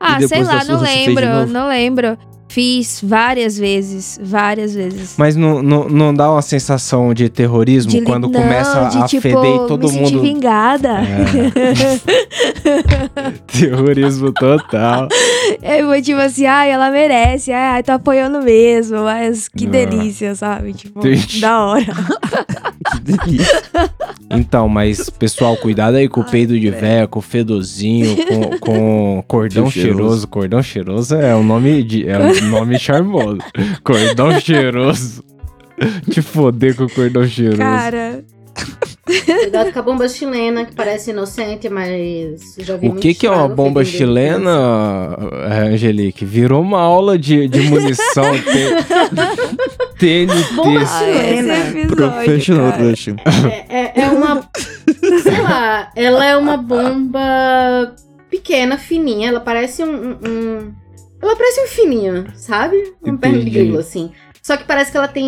[SPEAKER 1] Ah, sei lá, não lembro, não lembro. Fiz várias vezes, várias vezes.
[SPEAKER 3] Mas não, não, não dá uma sensação de terrorismo
[SPEAKER 1] De li-
[SPEAKER 3] quando
[SPEAKER 1] não,
[SPEAKER 3] começa
[SPEAKER 1] de,
[SPEAKER 3] a
[SPEAKER 1] tipo,
[SPEAKER 3] feder e todo
[SPEAKER 1] me
[SPEAKER 3] mundo...
[SPEAKER 1] vingada.
[SPEAKER 3] É. Terrorismo total.
[SPEAKER 1] Eu vou tipo assim, ai, ela merece, ai, ai, tô apoiando mesmo, mas que
[SPEAKER 3] Ah.
[SPEAKER 1] delícia, sabe? Tipo, da hora.
[SPEAKER 4] Que delícia.
[SPEAKER 3] Então, mas, pessoal, cuidado aí com o peido de véia, com o fedozinho, com, com cordão cheiroso.
[SPEAKER 4] cheiroso.
[SPEAKER 3] Cordão cheiroso é um nome, de, é um nome charmoso. Cordão cheiroso. Te foder com o cordão cheiroso.
[SPEAKER 1] Cara,
[SPEAKER 2] Cuidado com a bomba chilena, que parece inocente, mas já vi
[SPEAKER 3] o
[SPEAKER 2] muito
[SPEAKER 3] que, que é uma bomba chilena, Angelique? Virou uma aula de, de munição T- TNT.
[SPEAKER 2] Bomba chilena.
[SPEAKER 4] Professional.
[SPEAKER 2] É, é, é uma. sei lá, ela é uma bomba pequena, fininha. Ela parece um. um- um- ela parece um fininho, sabe? Um perna de grilo, assim. Só que parece que ela tem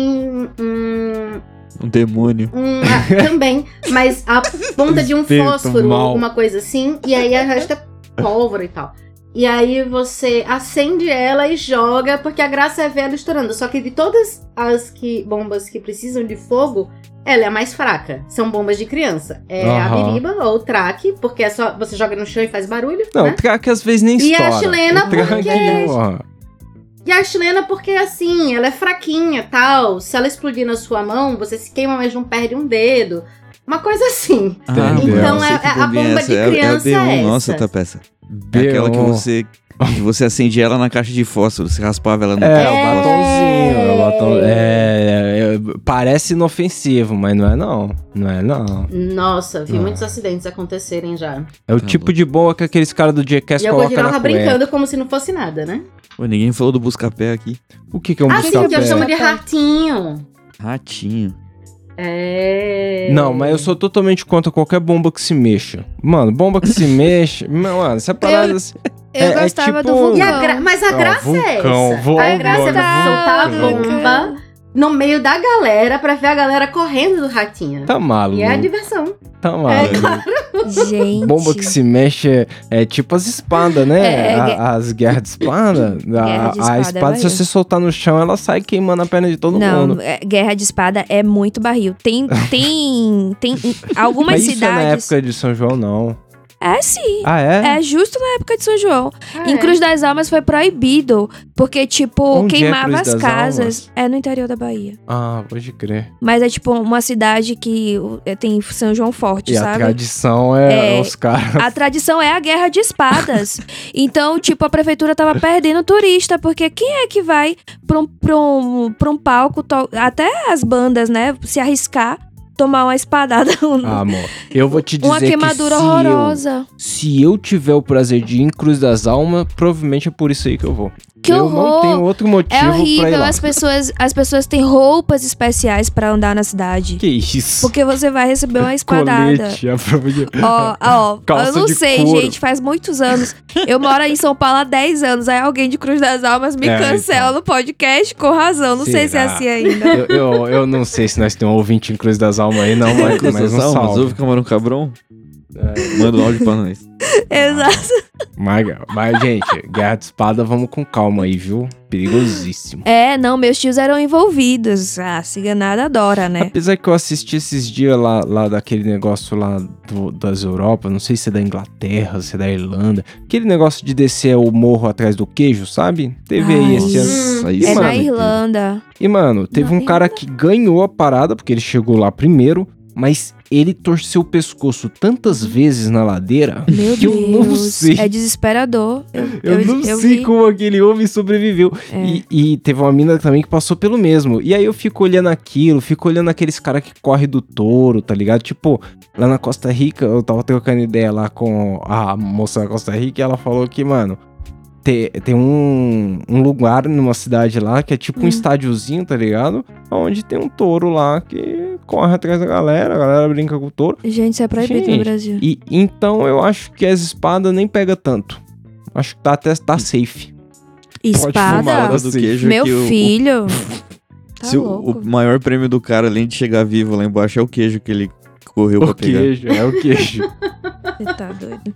[SPEAKER 2] um.
[SPEAKER 4] Um demônio.
[SPEAKER 2] um ah, também, mas a ponta de um fósforo,
[SPEAKER 3] mal.
[SPEAKER 2] alguma coisa assim. E aí a resto é pólvora e tal. E aí você acende ela e joga, porque a graça é ver ela estourando. Só que de todas as que bombas que precisam de fogo, ela é a mais fraca. São bombas de criança. É a
[SPEAKER 3] Aham.
[SPEAKER 2] biriba ou o traque, porque é só você joga no chão e faz barulho.
[SPEAKER 3] Não,
[SPEAKER 2] né?
[SPEAKER 3] o traque às vezes nem
[SPEAKER 2] E a
[SPEAKER 3] estoura.
[SPEAKER 2] chilena,
[SPEAKER 3] O traque,
[SPEAKER 2] porque-
[SPEAKER 3] porra.
[SPEAKER 2] E a chilena, porque assim, ela é fraquinha tal. Se ela explodir na sua mão, você se queima, mas não perde um dedo. Uma coisa assim.
[SPEAKER 3] Entendeu?
[SPEAKER 2] Então,
[SPEAKER 4] sei
[SPEAKER 2] é-
[SPEAKER 4] que
[SPEAKER 2] é- a bomba
[SPEAKER 4] essa.
[SPEAKER 2] de
[SPEAKER 4] É-
[SPEAKER 2] criança
[SPEAKER 4] é a B1,
[SPEAKER 2] é
[SPEAKER 4] nossa,
[SPEAKER 2] essa.
[SPEAKER 4] tá peça. É aquela que
[SPEAKER 3] B1.
[SPEAKER 4] você, que você acendia ela na caixa de fósforo, você raspava ela no
[SPEAKER 3] É,
[SPEAKER 4] carro.
[SPEAKER 3] o
[SPEAKER 2] É.
[SPEAKER 3] batonzinho. é o batom- é, é, é, parece inofensivo, mas não é não. Não é não.
[SPEAKER 2] Nossa, vi
[SPEAKER 3] Ah.
[SPEAKER 2] muitos acidentes acontecerem já.
[SPEAKER 3] É o
[SPEAKER 4] Tá
[SPEAKER 3] tipo
[SPEAKER 4] bom.
[SPEAKER 3] de boa que aqueles caras do Jackass
[SPEAKER 2] e
[SPEAKER 3] colocam na
[SPEAKER 2] tava
[SPEAKER 3] cueca.
[SPEAKER 2] brincando como se não fosse nada, né?
[SPEAKER 4] Pô, ninguém falou do busca-pé aqui.
[SPEAKER 3] O que que é um
[SPEAKER 2] ah, sim, que eu chamo de ratinho.
[SPEAKER 4] Ratinho.
[SPEAKER 2] É.
[SPEAKER 3] Não, mas eu sou totalmente contra qualquer bomba que se mexa. Mano, bomba que se mexe... Mano, essa parada... assim-
[SPEAKER 1] Eu
[SPEAKER 3] É- é
[SPEAKER 1] gostava
[SPEAKER 3] tipo-
[SPEAKER 1] do vulcão.
[SPEAKER 2] E a gra- Mas a
[SPEAKER 3] Ó,
[SPEAKER 2] graça é
[SPEAKER 3] vulcão,
[SPEAKER 2] essa.
[SPEAKER 3] vou-
[SPEAKER 2] a graça é você
[SPEAKER 3] vulcão.
[SPEAKER 2] soltar a
[SPEAKER 3] Vulcão.
[SPEAKER 2] bomba no meio da galera pra ver a galera correndo do ratinho.
[SPEAKER 3] Tá maluco.
[SPEAKER 2] E é a diversão.
[SPEAKER 3] Tá maluco.
[SPEAKER 1] Gente.
[SPEAKER 3] Bomba que se mexe é, é tipo as espadas, né?
[SPEAKER 1] É, é,
[SPEAKER 3] A- as guerras de espada.
[SPEAKER 1] Guerra
[SPEAKER 3] a,
[SPEAKER 1] de
[SPEAKER 3] a
[SPEAKER 1] espada é
[SPEAKER 3] espada, se você soltar no chão, ela sai queimando a perna de todo
[SPEAKER 1] Não,
[SPEAKER 3] mundo.
[SPEAKER 1] é, guerra de espada é muito barril. Tem, tem, tem algumas
[SPEAKER 3] Mas isso é na
[SPEAKER 1] cidades.
[SPEAKER 3] época de São João, não.
[SPEAKER 1] É sim.
[SPEAKER 3] Ah, é?
[SPEAKER 1] É justo na época de São João.
[SPEAKER 2] Ah,
[SPEAKER 1] Em
[SPEAKER 2] é.
[SPEAKER 1] Cruz das Almas foi proibido, porque, tipo,
[SPEAKER 3] Onde é
[SPEAKER 1] queimava
[SPEAKER 3] Cruz
[SPEAKER 1] as casas.
[SPEAKER 3] Almas?
[SPEAKER 1] É no interior da Bahia.
[SPEAKER 3] Ah, pode crer.
[SPEAKER 1] Mas é, tipo, uma cidade que uh, tem São João Forte,
[SPEAKER 3] E a
[SPEAKER 1] sabe?
[SPEAKER 3] tradição é,
[SPEAKER 1] É,
[SPEAKER 3] os caras.
[SPEAKER 1] A tradição é a guerra de espadas. então, tipo, a prefeitura tava perdendo turista, porque quem é que vai pra um, pra um, pra um palco, to- até as bandas, né, se arriscar, tomar uma espadada, um-
[SPEAKER 3] Ah, amor, eu vou te dizer
[SPEAKER 1] uma queimadura
[SPEAKER 3] que se
[SPEAKER 1] horrorosa.
[SPEAKER 3] Eu, se eu tiver o prazer de ir em Cruz das Almas, provavelmente é por isso aí que eu vou.
[SPEAKER 1] Que
[SPEAKER 3] eu
[SPEAKER 1] horror!
[SPEAKER 3] não tenho outro motivo
[SPEAKER 1] É
[SPEAKER 3] pra ir
[SPEAKER 1] horrível,
[SPEAKER 3] lá.
[SPEAKER 1] as pessoas, as pessoas têm roupas especiais pra andar na cidade.
[SPEAKER 3] Que isso?
[SPEAKER 1] Porque você vai receber uma espadada. Ó, ó,
[SPEAKER 3] Calça
[SPEAKER 1] eu não sei,
[SPEAKER 3] couro.
[SPEAKER 1] gente, faz muitos anos. Eu moro em São Paulo há 10 anos, aí alguém de Cruz das Almas me
[SPEAKER 3] É,
[SPEAKER 1] cancela
[SPEAKER 3] então.
[SPEAKER 1] no podcast, com razão. Não sei se é
[SPEAKER 3] Será?
[SPEAKER 1] assim ainda.
[SPEAKER 3] Eu, eu, eu não sei se nós temos um ouvinte em Cruz das Almas aí, não, mas, mas um salve.
[SPEAKER 4] ouve Camarão Cabrão?
[SPEAKER 3] É.
[SPEAKER 4] Manda um áudio pra nós.
[SPEAKER 1] Exato.
[SPEAKER 3] Mas, mas, gente, guerra de espada, vamos com calma aí, viu? Perigosíssimo.
[SPEAKER 1] É, não, meus tios eram envolvidos. Ah, ciganada adora, né?
[SPEAKER 3] Apesar que eu assisti esses dias lá, lá daquele negócio lá do- das Europas, não sei se é da Inglaterra, se é da Irlanda, aquele negócio de descer o morro atrás do queijo, sabe? Teve aí
[SPEAKER 1] Ai.
[SPEAKER 3] esse ano.
[SPEAKER 4] Aí
[SPEAKER 1] É
[SPEAKER 3] mano,
[SPEAKER 1] na Irlanda.
[SPEAKER 3] E, mano, teve
[SPEAKER 1] Na
[SPEAKER 3] um cara que ganhou a parada, porque ele chegou lá primeiro, mas ele torceu o pescoço tantas vezes na ladeira
[SPEAKER 1] Meu
[SPEAKER 3] que eu não
[SPEAKER 1] Deus.
[SPEAKER 3] sei.
[SPEAKER 1] É desesperador. Eu,
[SPEAKER 3] Eu, não sei
[SPEAKER 1] vi.
[SPEAKER 3] como aquele homem sobreviveu.
[SPEAKER 1] É.
[SPEAKER 3] E, e teve uma mina também que passou pelo mesmo. E aí eu fico olhando aquilo, fico olhando aqueles caras que correm do touro, tá ligado? Tipo, lá na Costa Rica, eu tava trocando ideia lá com a moça da Costa Rica e ela falou que, mano, te- tem um, um lugar numa cidade lá que é tipo um
[SPEAKER 1] Hum.
[SPEAKER 3] estádiozinho, tá ligado? Onde tem um touro lá que corre atrás da galera, a galera brinca com o touro.
[SPEAKER 1] Gente, isso é proibido no
[SPEAKER 3] Gente,
[SPEAKER 1] Brasil.
[SPEAKER 3] E então eu acho que as espadas nem pega tanto. Acho que tá até tá safe.
[SPEAKER 1] Espada?
[SPEAKER 4] queijo
[SPEAKER 1] Meu
[SPEAKER 4] que o- o-
[SPEAKER 1] filho. Tá
[SPEAKER 4] se o-
[SPEAKER 1] louco.
[SPEAKER 4] o maior prêmio do cara, além de chegar vivo lá embaixo, é o queijo que ele correu pra
[SPEAKER 3] O
[SPEAKER 4] pegar.
[SPEAKER 3] queijo, é o queijo.
[SPEAKER 1] Você tá doido.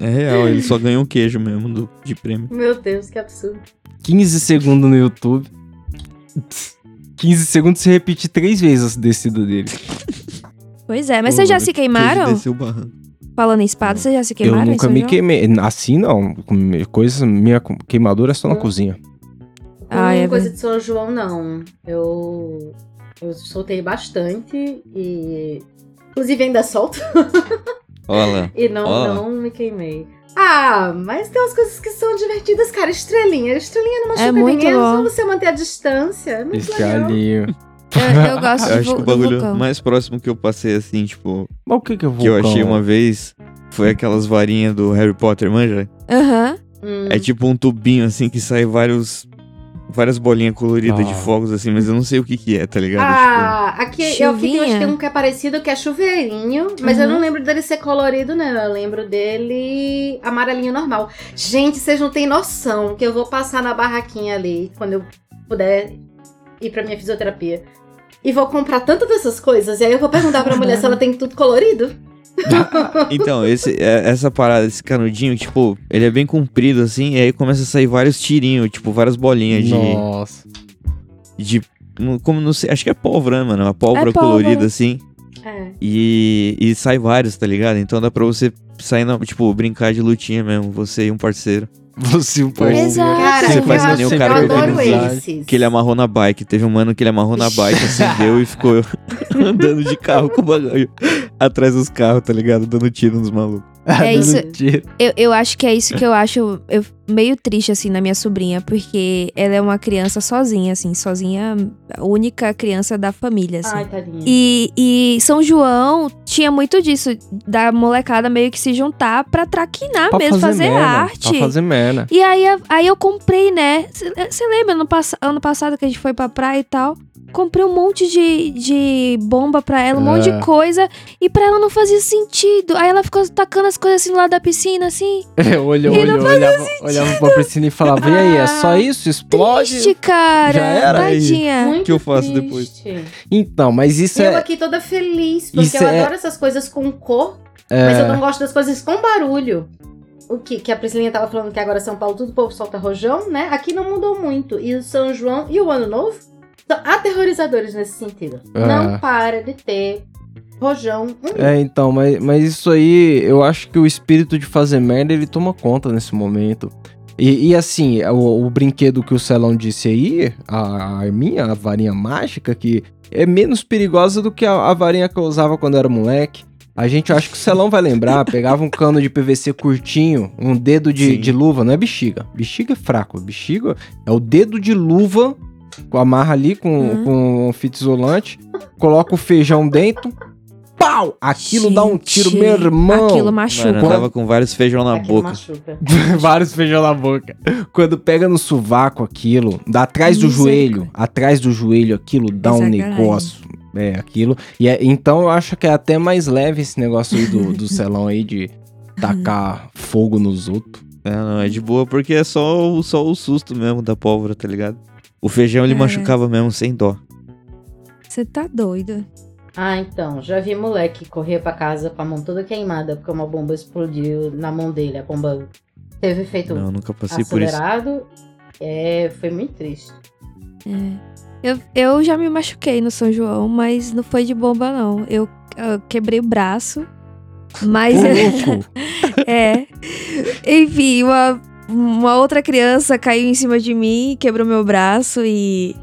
[SPEAKER 4] É real, ele só ganhou um queijo mesmo do, de prêmio.
[SPEAKER 2] Meu Deus, que absurdo.
[SPEAKER 3] 15 segundos no YouTube. 15 segundos você repete três vezes a descida dele.
[SPEAKER 1] Pois é, mas vocês já se queimaram?
[SPEAKER 4] desceu o barranco.
[SPEAKER 1] Falando em espada, vocês já se queimaram?
[SPEAKER 3] eu nunca me
[SPEAKER 1] João?
[SPEAKER 3] queimei. Assim não. Com- Coisa, minha queimadura é só na
[SPEAKER 2] Hum.
[SPEAKER 3] cozinha.
[SPEAKER 1] Ah, é
[SPEAKER 2] coisa de São João, não. Eu, eu soltei bastante e. Inclusive ainda solto.
[SPEAKER 4] Olha lá.
[SPEAKER 2] E não,
[SPEAKER 4] Ó.
[SPEAKER 2] não me queimei. Ah, mas tem umas coisas que são divertidas, cara. Estrelinha. Estrelinha não machuca
[SPEAKER 1] É muito
[SPEAKER 2] ninguém, é só
[SPEAKER 1] bom.
[SPEAKER 2] você manter a distância. É muito legal.
[SPEAKER 1] Eu, eu gosto
[SPEAKER 4] Eu
[SPEAKER 1] de
[SPEAKER 4] acho que o bagulho
[SPEAKER 1] vulcão.
[SPEAKER 4] mais próximo que eu passei, assim, tipo,
[SPEAKER 3] Mas o que que é vulcão?
[SPEAKER 4] que eu achei uma vez, foi aquelas varinhas do Harry Potter, manja?
[SPEAKER 1] Aham.
[SPEAKER 2] Hum.
[SPEAKER 4] É tipo um tubinho, assim, que sai vários... Várias bolinhas coloridas de
[SPEAKER 3] Ah.
[SPEAKER 4] fogos, assim, mas eu não sei o que que é, tá ligado?
[SPEAKER 2] Ah, aqui eu, aqui eu acho que
[SPEAKER 1] Chuvinha?
[SPEAKER 2] tem um que é parecido, que é chuveirinho, mas eu
[SPEAKER 1] Uhum.
[SPEAKER 2] não lembro dele ser colorido, não. Eu lembro dele amarelinho normal. Gente, vocês não têm noção que eu vou passar na barraquinha ali quando eu puder ir pra minha fisioterapia. E vou comprar tantas dessas coisas, e aí eu vou perguntar pra mulher se ela tem tudo colorido.
[SPEAKER 4] Então, esse, é- essa parada, esse canudinho, tipo, ele é bem comprido, assim, e aí começa a sair vários tirinhos, tipo, várias bolinhas de...
[SPEAKER 3] Nossa.
[SPEAKER 4] de como não sei, acho que é pólvora, né, mano? Uma pólvora
[SPEAKER 1] É pólvora.
[SPEAKER 4] colorida, assim.
[SPEAKER 2] É.
[SPEAKER 4] E, e sai vários, tá ligado? Então dá pra você sair, na, tipo, brincar de lutinha mesmo, você e um parceiro.
[SPEAKER 3] Você um
[SPEAKER 1] Exato.
[SPEAKER 2] Cara,
[SPEAKER 4] Você
[SPEAKER 2] eu,
[SPEAKER 4] faz que nem o cara que
[SPEAKER 2] adoro
[SPEAKER 4] organiza.
[SPEAKER 2] esses.
[SPEAKER 4] Que ele amarrou na bike. Teve um mano que ele amarrou na bike, acendeu e ficou andando de carro com o bagulho atrás dos carros, tá ligado? Dando tiro nos malucos.
[SPEAKER 1] É isso.
[SPEAKER 3] Dando tiro.
[SPEAKER 1] Eu, eu acho que é isso que eu acho eu- meio triste, assim, na minha sobrinha, porque ela é uma criança sozinha, assim, sozinha, a única criança da família, assim.
[SPEAKER 2] Ai, tadinha.
[SPEAKER 1] E, e São João tinha muito disso, da molecada meio que se juntar pra traquinar
[SPEAKER 3] Pra
[SPEAKER 1] mesmo, fazer,
[SPEAKER 3] merda,
[SPEAKER 1] arte.
[SPEAKER 3] Pra fazer merda.
[SPEAKER 1] E aí, aí eu comprei, né? Você lembra ano, pass ano passado que a gente foi pra praia e tal? Comprei um monte de, de bomba pra ela, um monte
[SPEAKER 3] É.
[SPEAKER 1] de coisa. E pra ela não fazia sentido. Aí ela ficou tacando as coisas assim do lado da piscina, assim.
[SPEAKER 3] olhou,
[SPEAKER 1] E não
[SPEAKER 3] olhou, olhava, olhava pra piscina e falava: E aí, é só isso? Explode?
[SPEAKER 1] Triste, cara.
[SPEAKER 3] Já era aí.
[SPEAKER 1] Tadinha.
[SPEAKER 2] Muito
[SPEAKER 4] que eu faço
[SPEAKER 2] triste.
[SPEAKER 4] depois?
[SPEAKER 3] Então, mas isso
[SPEAKER 2] eu
[SPEAKER 3] é.
[SPEAKER 2] aqui toda feliz, porque
[SPEAKER 3] Isso
[SPEAKER 2] eu
[SPEAKER 3] é-
[SPEAKER 2] adoro essas coisas com cor,
[SPEAKER 3] é,
[SPEAKER 2] mas eu não gosto das coisas com barulho. O que, que a Priscilinha tava falando que agora São Paulo tudo o povo solta rojão, né? Aqui não mudou muito. E o São João e o Ano Novo são aterrorizadores nesse sentido.
[SPEAKER 3] É.
[SPEAKER 2] Não para de ter rojão. Hum,
[SPEAKER 3] É, então, mas, mas isso aí, eu acho que o espírito de fazer merda, ele toma conta nesse momento. E, e assim, o, o brinquedo que o Celão disse aí, a arminha, a varinha mágica, que é menos perigosa do que a, a varinha que eu usava quando era moleque. A gente acha que o Celão vai lembrar, pegava um cano de PVC curtinho, um dedo de, de luva, não é bexiga. Bexiga é fraco, bexiga é o dedo de luva, amarra ali com,
[SPEAKER 1] Uhum.
[SPEAKER 3] com fita isolante, coloca o feijão dentro, pau! Aquilo dá um tiro,
[SPEAKER 1] Gente,
[SPEAKER 3] meu irmão.
[SPEAKER 1] Aquilo
[SPEAKER 4] Mano,
[SPEAKER 1] machuca.
[SPEAKER 4] eu tava com vários feijão na
[SPEAKER 2] aquilo
[SPEAKER 4] boca.
[SPEAKER 3] Vários feijão na boca. Quando pega no sovaco aquilo, dá atrás do joelho, atrás do joelho, aquilo dá um negócio. É, aquilo. E é- então eu acho que é até mais leve esse negócio aí do, do celão aí de tacar fogo nos outros.
[SPEAKER 4] É, não, é de boa porque é só, só o susto mesmo da pólvora, tá ligado? O feijão ele
[SPEAKER 1] É.
[SPEAKER 4] machucava mesmo sem dó.
[SPEAKER 1] Você tá doido.
[SPEAKER 2] Ah, então, já vi moleque correr pra casa com a mão toda queimada porque uma bomba explodiu na mão dele. A bomba teve efeito
[SPEAKER 4] Não, nunca passei por isso.
[SPEAKER 2] acelerado. É, foi muito triste.
[SPEAKER 1] É. Eu, eu já me machuquei no São João, mas não foi de bomba, não. Eu, eu quebrei o braço. Mas. É. Enfim, uma, uma outra criança caiu em cima de mim, quebrou meu braço e.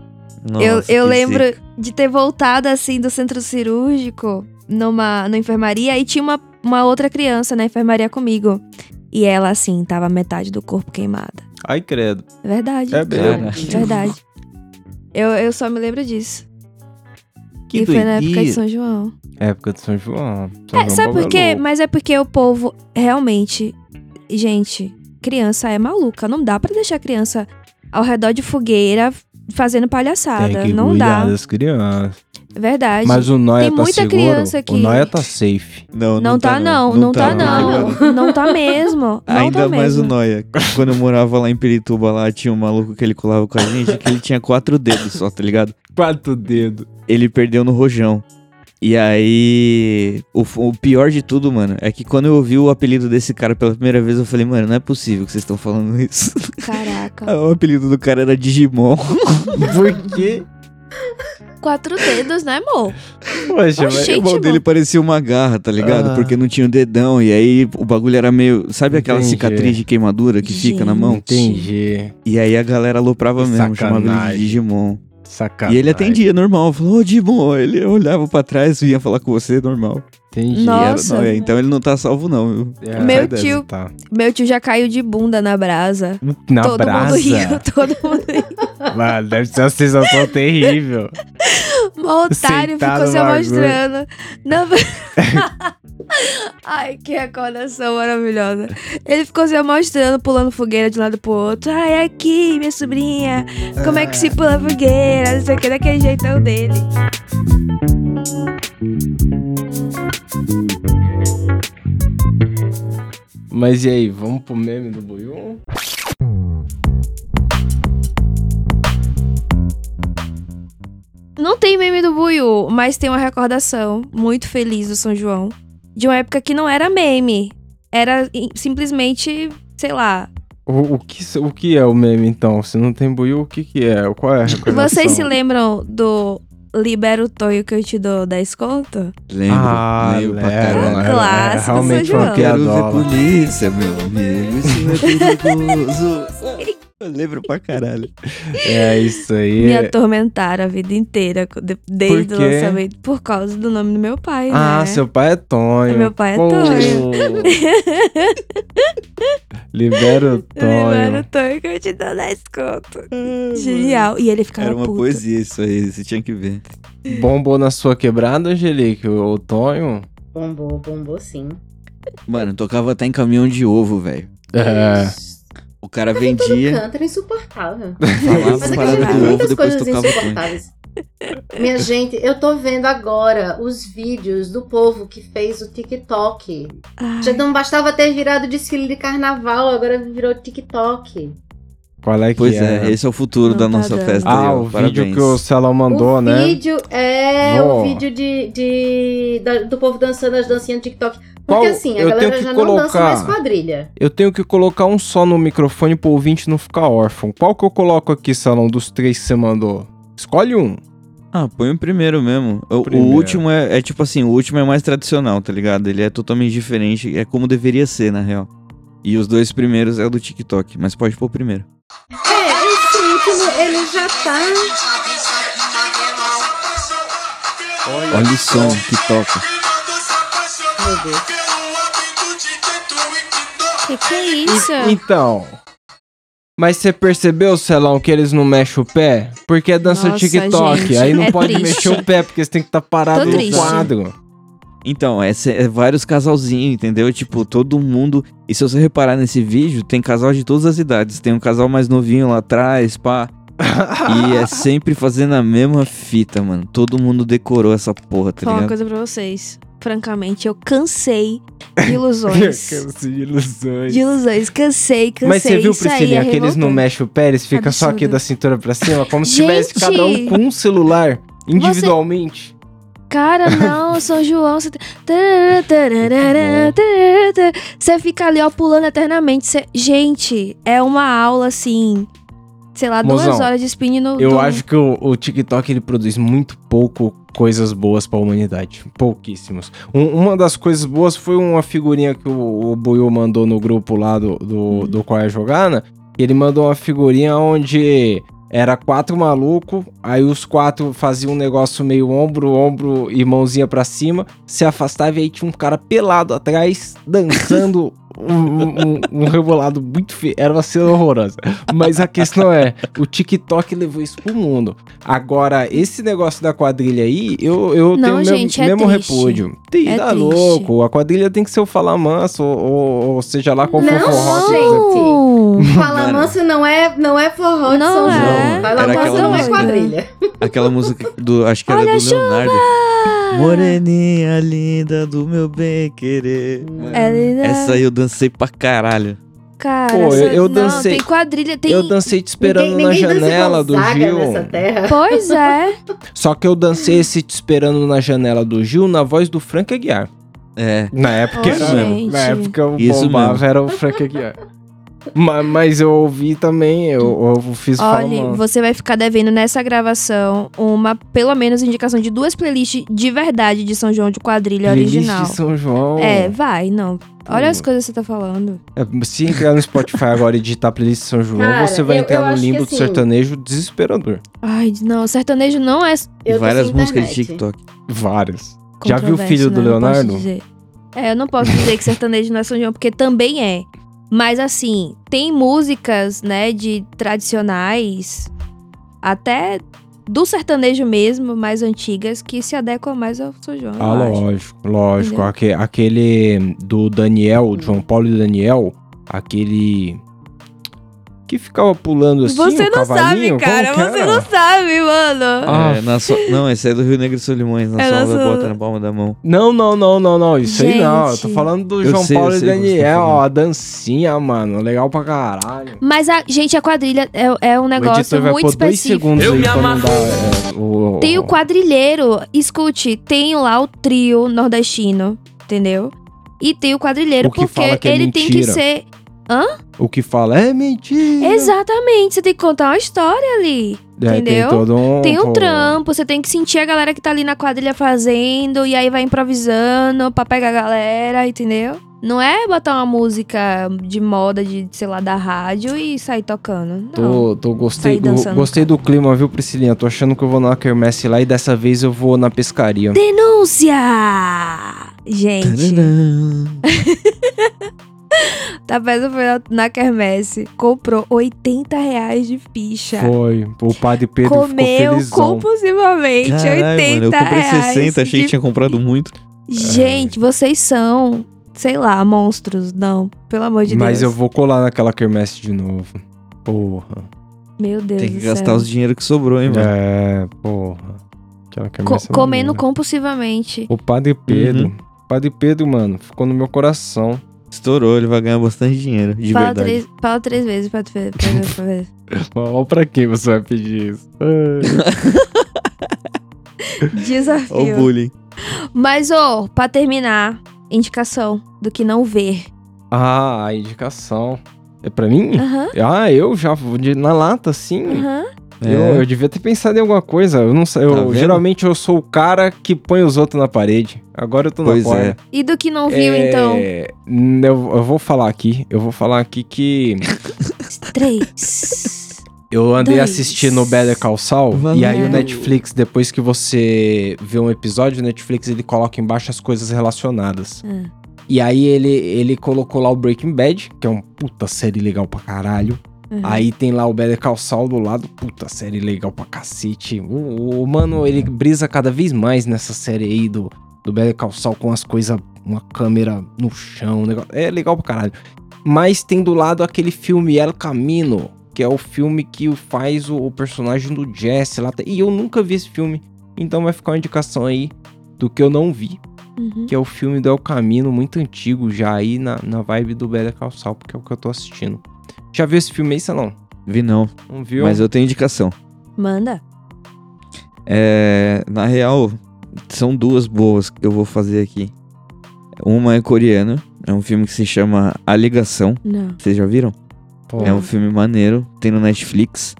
[SPEAKER 1] eu
[SPEAKER 4] Nossa,
[SPEAKER 1] eu
[SPEAKER 4] que
[SPEAKER 1] lembro
[SPEAKER 4] zica.
[SPEAKER 1] de ter voltado assim do centro cirúrgico. numa na enfermaria e tinha uma, uma outra criança na enfermaria comigo. E ela, assim, tava metade do corpo queimada.
[SPEAKER 3] Ai, credo.
[SPEAKER 1] Verdade.
[SPEAKER 3] É mesmo.
[SPEAKER 4] Cara,
[SPEAKER 1] Verdade. Eu, eu só me lembro disso.
[SPEAKER 3] Que
[SPEAKER 1] e foi na época de. São João.
[SPEAKER 3] Época de São João. São
[SPEAKER 1] É,
[SPEAKER 3] João
[SPEAKER 1] sabe
[SPEAKER 3] bagulho
[SPEAKER 1] por quê? Mas é porque o povo realmente. Gente, criança é maluca. Não dá pra deixar criança ao redor de fogueira fazendo palhaçada.
[SPEAKER 3] Tem que
[SPEAKER 1] não dá.
[SPEAKER 3] das crianças.
[SPEAKER 1] Verdade.
[SPEAKER 3] Mas o Noia
[SPEAKER 1] Tem
[SPEAKER 3] tá
[SPEAKER 1] muita
[SPEAKER 3] seguro?
[SPEAKER 1] criança
[SPEAKER 3] O
[SPEAKER 1] que-
[SPEAKER 3] Noia tá safe.
[SPEAKER 4] Não,
[SPEAKER 1] não, tá, não. Não tá, não. Não tá mesmo. Não
[SPEAKER 4] Ainda
[SPEAKER 1] tá
[SPEAKER 4] mais o. Noia. Quando eu morava lá em Pirituba, lá tinha um maluco que ele colava com a gente, que ele tinha quatro dedos só, tá ligado?
[SPEAKER 3] Quatro dedos.
[SPEAKER 4] Ele perdeu no rojão. E aí, o, o pior de tudo, mano, é que quando eu ouvi o apelido desse cara pela primeira vez, eu falei, mano, não é possível que vocês estão falando isso.
[SPEAKER 1] Caraca.
[SPEAKER 4] o apelido do cara era Digimon.
[SPEAKER 3] Por quê?
[SPEAKER 1] Quatro dedos, né, amor?
[SPEAKER 3] Poxa.
[SPEAKER 1] Oxi.
[SPEAKER 4] o
[SPEAKER 1] Gente,
[SPEAKER 4] dele parecia uma garra, tá ligado?
[SPEAKER 3] Ah.
[SPEAKER 4] Porque não tinha o dedão. E aí o bagulho era meio. Sabe aquela
[SPEAKER 3] Entendi.
[SPEAKER 4] cicatriz de queimadura que fica na mão?
[SPEAKER 3] Entendi.
[SPEAKER 4] E aí a galera aloprava mesmo, chamava ele de
[SPEAKER 3] Sacanagem.
[SPEAKER 4] Digimon.
[SPEAKER 3] Sacanagem.
[SPEAKER 4] E ele atendia normal, falou, ô Digimon. Ele olhava pra trás e vinha falar com você normal.
[SPEAKER 3] Entendi.
[SPEAKER 4] E era-
[SPEAKER 1] Nossa.
[SPEAKER 4] não, é, então ele não tá salvo, não, viu?
[SPEAKER 3] É,
[SPEAKER 1] Meu tio-
[SPEAKER 3] tá.
[SPEAKER 1] Meu tio já caiu de bunda na brasa.
[SPEAKER 3] Na
[SPEAKER 1] todo
[SPEAKER 3] brasa.
[SPEAKER 1] mundo riu, todo mundo riu.
[SPEAKER 3] Mano, deve ser uma sensação terrível.
[SPEAKER 1] O otário
[SPEAKER 3] Sentado
[SPEAKER 1] ficou se mostrando. Não... Ai, que recordação maravilhosa. Ele ficou se mostrando, pulando fogueira de um lado pro outro. Ai, aqui, minha sobrinha. Como é que se pula fogueira? Não sei o que, daquele jeitão dele.
[SPEAKER 3] Mas e aí, vamos pro meme do Buiu?
[SPEAKER 1] Não tem meme do Buiu, mas tem uma recordação muito feliz do São João. De uma época que não era meme. Era i- simplesmente, sei lá.
[SPEAKER 3] O, o, que, o que é o meme, então? Se não tem Buiu, o que que é? Qual é a recordação?
[SPEAKER 1] Vocês se lembram do Libera o Tonho que eu te dou 10 conto?
[SPEAKER 4] Lembro,
[SPEAKER 3] Ah,
[SPEAKER 4] lembro pra
[SPEAKER 3] lembro,
[SPEAKER 4] caralho.
[SPEAKER 3] lembro.
[SPEAKER 1] Clássico,
[SPEAKER 3] É, realmente
[SPEAKER 1] São
[SPEAKER 3] uma
[SPEAKER 1] João.
[SPEAKER 4] Quero ver polícia, meu amigo. Isso é perigoso. Eu lembro pra caralho.
[SPEAKER 3] É isso aí.
[SPEAKER 1] Me atormentaram a vida inteira, desde o lançamento, por causa do nome do meu pai,
[SPEAKER 3] Ah,
[SPEAKER 1] né?
[SPEAKER 3] seu pai é Tonho.
[SPEAKER 1] Meu pai é
[SPEAKER 3] Pô.
[SPEAKER 1] Tonho.
[SPEAKER 3] Libera o Tonho.
[SPEAKER 1] Libera o Tonho que eu te dou 10 conto. Genial. E ele ficava
[SPEAKER 4] Era uma
[SPEAKER 1] puto.
[SPEAKER 4] poesia isso aí, você tinha que ver.
[SPEAKER 3] Bombou na sua quebrada, Angelique? O, Tonho?
[SPEAKER 2] Bombou, bombou sim.
[SPEAKER 4] Mano, tocava até em caminhão de ovo, velho.
[SPEAKER 3] É.
[SPEAKER 4] O cara vendia,
[SPEAKER 2] Canto era insuportável.
[SPEAKER 4] falava
[SPEAKER 2] Mas
[SPEAKER 4] a
[SPEAKER 2] é tem
[SPEAKER 4] do ovo,
[SPEAKER 2] muitas
[SPEAKER 4] depois
[SPEAKER 2] coisas
[SPEAKER 4] tocava o
[SPEAKER 2] insuportáveis. Minha gente, eu tô vendo agora os vídeos do povo que fez o TikTok.
[SPEAKER 1] Ai,
[SPEAKER 2] Já não bastava ter virado desfile de carnaval, agora virou TikTok.
[SPEAKER 3] Qual é que
[SPEAKER 4] Pois
[SPEAKER 3] é?
[SPEAKER 4] é, esse é o futuro
[SPEAKER 1] Não
[SPEAKER 4] da
[SPEAKER 1] tá
[SPEAKER 4] nossa
[SPEAKER 1] dando.
[SPEAKER 4] festa.
[SPEAKER 3] Ah,
[SPEAKER 4] aí,
[SPEAKER 3] o
[SPEAKER 4] Parabéns.
[SPEAKER 3] vídeo que o Celão mandou,
[SPEAKER 2] o
[SPEAKER 3] né?
[SPEAKER 2] vídeo é o vídeo de, de- da- do povo dançando as dancinhas no TikTok. Porque
[SPEAKER 3] Qual-
[SPEAKER 2] assim, a
[SPEAKER 3] eu tenho
[SPEAKER 2] galera
[SPEAKER 3] que
[SPEAKER 2] já não dança
[SPEAKER 3] colocar-
[SPEAKER 2] mais quadrilha.
[SPEAKER 3] Eu tenho que colocar um só no microfone pro ouvinte não ficar órfão. Qual que eu coloco aqui, Celão, dos três que você mandou? Escolhe um.
[SPEAKER 4] Ah, põe o primeiro mesmo. O, o
[SPEAKER 3] Primeiro.
[SPEAKER 4] último é, é tipo assim, o último é mais tradicional, tá ligado? Ele é totalmente diferente, é como deveria ser, na real. E os dois primeiros é o do TikTok, mas pode pôr o primeiro.
[SPEAKER 2] É, esse último, ele já tá.
[SPEAKER 4] Olha o som que toca.
[SPEAKER 2] Meu Deus.
[SPEAKER 1] que que é isso?
[SPEAKER 3] Então. Mas você percebeu, Celão, que eles não mexem o pé? Porque é dança
[SPEAKER 1] Nossa,
[SPEAKER 3] TikTok.
[SPEAKER 1] gente,
[SPEAKER 3] aí não
[SPEAKER 1] é
[SPEAKER 3] pode
[SPEAKER 1] triste.
[SPEAKER 3] mexer o pé, porque você tem que estar parado
[SPEAKER 1] Tô
[SPEAKER 3] no
[SPEAKER 1] triste.
[SPEAKER 3] quadro.
[SPEAKER 4] Então, é, é vários casalzinhos, entendeu? Tipo, todo mundo. E se você reparar nesse vídeo, tem casal de todas as idades. Tem um casal mais novinho lá atrás, pá. e é sempre fazendo a mesma fita, mano. Todo mundo decorou essa porra, tá
[SPEAKER 1] Falar uma
[SPEAKER 4] ligado?
[SPEAKER 1] coisa pra vocês. Francamente, eu cansei de ilusões.
[SPEAKER 3] Canso de ilusões.
[SPEAKER 1] de ilusões. Cansei, cansei.
[SPEAKER 3] Mas você viu, Priscilinha,
[SPEAKER 1] é
[SPEAKER 3] que eles não mexem o pé, eles ficam só aqui
[SPEAKER 1] Absurdo.
[SPEAKER 3] da cintura pra cima, como se tivesse cada um com um celular individualmente.
[SPEAKER 1] Cara, não, São João. Você... Você fica ali, ó, pulando eternamente. Você- Gente, é uma aula assim. Sei lá, duas
[SPEAKER 3] Mozão,
[SPEAKER 1] horas de spin no.
[SPEAKER 3] Eu
[SPEAKER 1] do-
[SPEAKER 3] acho que o, o TikTok ele produz muito pouco coisas boas pra humanidade. Pouquíssimos. Um- uma das coisas boas foi uma figurinha que o, o Buiu mandou no grupo lá do, do, do Qual é Jogana. Ele mandou uma figurinha onde Era quatro malucos, aí os quatro faziam um negócio meio ombro, ombro e mãozinha pra cima, se afastava e aí tinha um cara pelado atrás, dançando um, um, um rebolado muito feio. Era uma cena horrorosa. Mas a questão é, o TikTok levou isso pro mundo. Agora, esse negócio da quadrilha aí, eu, eu
[SPEAKER 1] Não,
[SPEAKER 3] tenho
[SPEAKER 1] gente,
[SPEAKER 3] meu,
[SPEAKER 1] é
[SPEAKER 3] mesmo
[SPEAKER 1] triste.
[SPEAKER 3] repúdio. Tem,
[SPEAKER 1] É
[SPEAKER 3] tá
[SPEAKER 1] triste.
[SPEAKER 3] louco. A quadrilha tem que ser o falar manso, ou, ou- seja lá qual for o
[SPEAKER 2] Não,
[SPEAKER 3] forró. que
[SPEAKER 2] gente. Fala manso não é, não é forró de
[SPEAKER 1] Não
[SPEAKER 2] São
[SPEAKER 1] é.
[SPEAKER 2] João. Fala manso não é
[SPEAKER 4] música.
[SPEAKER 2] quadrilha.
[SPEAKER 4] Aquela música do. Acho que era
[SPEAKER 1] Olha
[SPEAKER 4] do Leonardo. Moreninha linda do meu bem querer.
[SPEAKER 1] É.
[SPEAKER 4] Essa aí eu dancei pra caralho.
[SPEAKER 1] Cara,
[SPEAKER 3] Pô, eu- eu
[SPEAKER 1] não,
[SPEAKER 3] dancei-
[SPEAKER 1] tem quadrilha, tem...
[SPEAKER 3] Eu dancei te esperando
[SPEAKER 2] ninguém, ninguém
[SPEAKER 3] na janela do Gil.
[SPEAKER 2] nessa terra.
[SPEAKER 1] Pois é.
[SPEAKER 3] Só que eu dancei esse te esperando na janela do Gil na voz do Frank Aguiar.
[SPEAKER 4] É.
[SPEAKER 3] Na época, era,
[SPEAKER 1] gente.
[SPEAKER 3] na época o
[SPEAKER 4] Isso
[SPEAKER 3] bombava
[SPEAKER 4] mesmo.
[SPEAKER 3] era o Frank Aguiar. Ma- mas eu ouvi também, eu, eu fiz
[SPEAKER 1] Olha,
[SPEAKER 3] fama.
[SPEAKER 1] você vai ficar devendo nessa gravação uma, pelo menos, indicação de duas playlists de verdade de São João de quadrilha
[SPEAKER 3] Playlist
[SPEAKER 1] original.
[SPEAKER 3] de São João.
[SPEAKER 1] É, vai, não. Olha
[SPEAKER 3] Hum.
[SPEAKER 1] as coisas que você tá falando.
[SPEAKER 3] É, Se entrar no Spotify agora e digitar playlist de São João,
[SPEAKER 2] Cara,
[SPEAKER 3] você vai
[SPEAKER 2] eu-
[SPEAKER 3] entrar
[SPEAKER 2] eu
[SPEAKER 3] no limbo do
[SPEAKER 2] assim-
[SPEAKER 3] sertanejo desesperador.
[SPEAKER 1] Ai, não, sertanejo não é
[SPEAKER 2] Eu
[SPEAKER 4] várias músicas de. TikTok.
[SPEAKER 3] Várias. Já viu o filho do
[SPEAKER 1] né? Não posso
[SPEAKER 3] Leonardo?
[SPEAKER 1] dizer. É, eu não posso dizer que sertanejo não é São João, porque também é. Mas assim, tem músicas, né, de tradicionais, até do sertanejo mesmo, mais antigas, que se adequam mais ao São João.
[SPEAKER 3] Ah, lógico, lógico.
[SPEAKER 1] Entendeu?
[SPEAKER 3] Aque- aquele do Daniel, João Paulo e Daniel, aquele que ficava pulando assim,
[SPEAKER 1] Você
[SPEAKER 3] o
[SPEAKER 1] não sabe, cara. Você não sabe, mano.
[SPEAKER 3] Ah.
[SPEAKER 4] É, na so- Não, esse é do Rio Negro e Solimões. Na
[SPEAKER 1] É
[SPEAKER 4] sola
[SPEAKER 1] nosso-
[SPEAKER 4] bota na palma da mão.
[SPEAKER 3] Não, não, não, não, não. Isso aí não. Eu tô
[SPEAKER 1] Gente.
[SPEAKER 3] falando do
[SPEAKER 4] Eu
[SPEAKER 3] João
[SPEAKER 4] sei, eu
[SPEAKER 3] Paulo e
[SPEAKER 4] tá
[SPEAKER 3] Daniel,
[SPEAKER 4] falando.
[SPEAKER 3] ó, a dancinha, mano. Legal pra caralho.
[SPEAKER 1] Mas, a, gente, a quadrilha é, é um negócio muito específico.
[SPEAKER 3] pra não dar é, o...
[SPEAKER 1] Tem o quadrilheiro. Escute, tem lá o trio nordestino, entendeu? E tem o quadrilheiro,
[SPEAKER 3] O que
[SPEAKER 1] porque
[SPEAKER 3] fala que é
[SPEAKER 1] ele tem que
[SPEAKER 3] mentira.
[SPEAKER 1] Ser.
[SPEAKER 3] O que fala é mentira.
[SPEAKER 1] Exatamente, você tem que contar uma história ali.
[SPEAKER 3] É, Tem
[SPEAKER 1] entendeu?
[SPEAKER 3] todo um...
[SPEAKER 1] Tem um trampo, você tem que sentir a galera que tá ali na quadrilha fazendo, e aí vai improvisando pra pegar a galera, entendeu? Não é botar uma música de moda, de, sei lá, da rádio e sair tocando. Não.
[SPEAKER 3] Tô, tô gostei,
[SPEAKER 1] dançando,
[SPEAKER 3] gostei do clima, viu, Priscilinha? Tô achando que eu vou na quermesse lá e dessa vez eu vou na pescaria.
[SPEAKER 1] Denúncia! Gente, Tapeza foi na- quermesse, comprou 80 reais de ficha.
[SPEAKER 3] Foi. O padre Pedro ficou
[SPEAKER 1] Comeu compulsivamente
[SPEAKER 4] Caralho,
[SPEAKER 1] 80
[SPEAKER 4] mano, eu comprei
[SPEAKER 1] reais
[SPEAKER 4] 60, achei
[SPEAKER 1] de
[SPEAKER 4] que tinha comprado muito.
[SPEAKER 1] Gente, vocês são, sei lá, monstros. Não, pelo amor de
[SPEAKER 3] Mas eu
[SPEAKER 1] Deus.
[SPEAKER 3] vou colar naquela quermesse de novo. Porra.
[SPEAKER 1] Meu Deus
[SPEAKER 4] Tem que
[SPEAKER 1] do
[SPEAKER 4] gastar
[SPEAKER 1] céu.
[SPEAKER 4] os dinheiro que sobrou, hein, mano.
[SPEAKER 3] É, porra. Aquela
[SPEAKER 1] Co-
[SPEAKER 3] quermesse é
[SPEAKER 1] comendo
[SPEAKER 3] maneira.
[SPEAKER 1] compulsivamente.
[SPEAKER 3] O padre Pedro.
[SPEAKER 4] Uhum.
[SPEAKER 3] Padre Pedro, mano, ficou no meu coração.
[SPEAKER 4] Estourou, ele vai ganhar bastante dinheiro, de
[SPEAKER 1] Fala
[SPEAKER 4] verdade.
[SPEAKER 1] três, fala três vezes pra tu ver. pra ver- pra ver.
[SPEAKER 3] Olha pra que você vai pedir isso?
[SPEAKER 4] Ó o
[SPEAKER 1] Desafio.
[SPEAKER 4] bullying.
[SPEAKER 1] Mas, ô, pra terminar, indicação do que não ver.
[SPEAKER 3] ah, a indicação. É pra mim?
[SPEAKER 1] Aham,
[SPEAKER 3] Ah, eu já vou de, na lata, sim.
[SPEAKER 1] aham.
[SPEAKER 3] Eu,
[SPEAKER 4] É.
[SPEAKER 3] eu devia ter pensado em alguma coisa. Eu não sei. Eu,
[SPEAKER 4] Tá
[SPEAKER 3] geralmente eu sou o cara que põe os outros na parede. Agora eu tô
[SPEAKER 4] Pois
[SPEAKER 3] na corda.
[SPEAKER 4] é.
[SPEAKER 1] E do que não viu, então?
[SPEAKER 3] É, n- Eu, eu vou falar aqui. Eu vou falar aqui que
[SPEAKER 1] Três.
[SPEAKER 3] eu andei
[SPEAKER 1] Dois.
[SPEAKER 3] assistindo o Better Call Saul.
[SPEAKER 4] Valeu.
[SPEAKER 3] E aí o Netflix, depois que você vê um episódio, o Netflix ele coloca embaixo as coisas relacionadas.
[SPEAKER 1] Hum.
[SPEAKER 3] E aí ele, ele colocou lá o Breaking Bad, que é uma puta série legal pra caralho.
[SPEAKER 1] Uhum.
[SPEAKER 3] Aí tem lá o Better Call Saul do lado, puta série legal pra cacete. O, o mano, ele brisa cada vez mais nessa série aí do, do Better Call Saul com as coisas, uma câmera no chão, negócio, é legal pra caralho. Mas tem do lado aquele filme El Camino, que é o filme que faz o, o personagem do Jesse lá. E eu nunca vi esse filme, então vai ficar uma indicação aí do que eu não vi,
[SPEAKER 1] Uhum.
[SPEAKER 3] que é o filme do El Camino, muito antigo já aí na, na vibe do Better Call Saul, porque é o que eu tô assistindo. Já viu esse filme aí, Salão?
[SPEAKER 4] Vi não,
[SPEAKER 3] Não viu?
[SPEAKER 4] mas eu tenho indicação.
[SPEAKER 1] Manda.
[SPEAKER 4] É, na real, são duas boas que eu vou fazer aqui. Uma é coreana, é um filme que se chama A Ligação.
[SPEAKER 1] Não.
[SPEAKER 4] Vocês já viram?
[SPEAKER 3] Pô,
[SPEAKER 4] É um filme maneiro, tem no Netflix.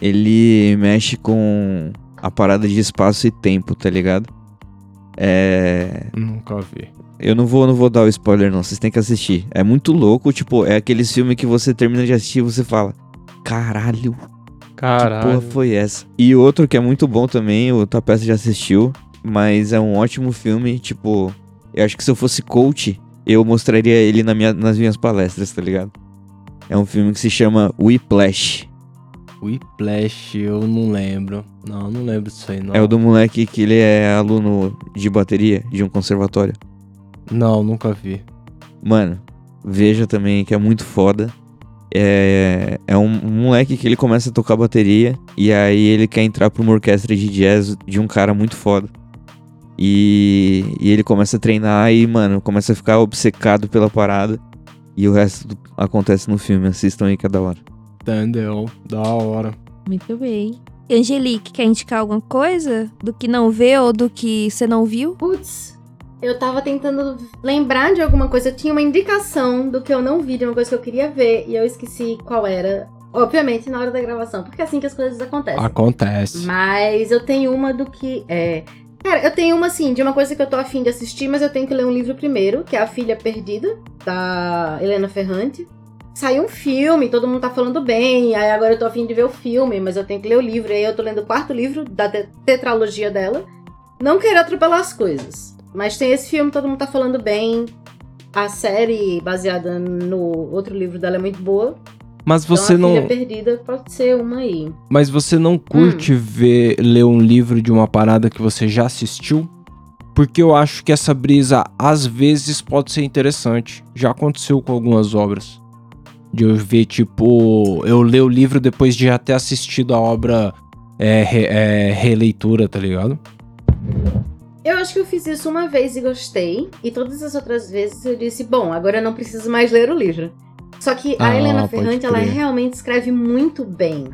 [SPEAKER 4] Ele mexe com a parada de espaço e tempo, tá ligado? É.
[SPEAKER 3] Nunca vi.
[SPEAKER 4] Eu não vou, não vou dar o spoiler, não. Vocês têm que assistir. É muito louco, tipo, é aqueles filmes que você termina de assistir e você fala: Caralho,
[SPEAKER 3] Caralho.
[SPEAKER 4] Que porra foi essa? E outro que é muito bom também, o Tapete já assistiu, mas é um ótimo filme, tipo, eu acho que se eu fosse coach, eu mostraria ele na minha, nas minhas palestras, tá ligado? É um filme que se chama Whiplash.
[SPEAKER 3] Whiplash, eu não lembro. Não, não lembro disso aí, não.
[SPEAKER 4] É o do moleque que ele é aluno de bateria de um conservatório.
[SPEAKER 3] Não, nunca vi.
[SPEAKER 4] Mano, veja também que é muito foda. É, é um, um moleque que ele começa a tocar bateria e aí ele quer entrar pra uma orquestra de jazz de um cara muito foda. E, e ele começa a treinar e, mano, começa a ficar obcecado pela parada. E o resto do- acontece no filme. Assistam aí que é da hora.
[SPEAKER 3] Entendeu? Da hora.
[SPEAKER 1] Muito bem. Angelique, quer indicar alguma coisa? Do que não vê ou do que você não viu?
[SPEAKER 2] Putz, eu tava tentando lembrar de alguma coisa. Eu tinha uma indicação do que eu não vi, de uma coisa que eu queria ver, e eu esqueci qual era. Obviamente, na hora da gravação, porque é assim que as coisas acontecem.
[SPEAKER 3] Acontece.
[SPEAKER 2] Mas eu tenho uma do que é. Cara, eu tenho uma assim, de uma coisa que eu tô afim de assistir, mas eu tenho que ler um livro primeiro, que é A Filha Perdida, da Helena Ferrante. Saiu um filme, todo mundo tá falando bem, aí agora eu tô afim de ver o filme, mas eu tenho que ler o livro, e aí eu tô lendo o quarto livro da te- tetralogia dela. Não quero atropelar as coisas, mas tem esse filme, todo mundo tá falando bem. A série baseada no outro livro dela é muito boa.
[SPEAKER 3] Mas você
[SPEAKER 2] então, a
[SPEAKER 3] não.
[SPEAKER 2] Perdida pode ser uma aí.
[SPEAKER 3] Mas você não curte ver ler um livro de uma parada que você já assistiu? Porque eu acho que essa brisa às vezes pode ser interessante. Já aconteceu com algumas obras. De eu ver, tipo, eu ler o livro depois de já ter assistido a obra é, re- é, releitura, tá ligado?
[SPEAKER 2] Eu acho que eu fiz isso uma vez e gostei, e todas as outras vezes eu disse, bom, agora eu não preciso mais ler o livro. Só que a
[SPEAKER 3] Ah,
[SPEAKER 2] Helena
[SPEAKER 3] pode
[SPEAKER 2] Ferrante, ela realmente escreve muito bem.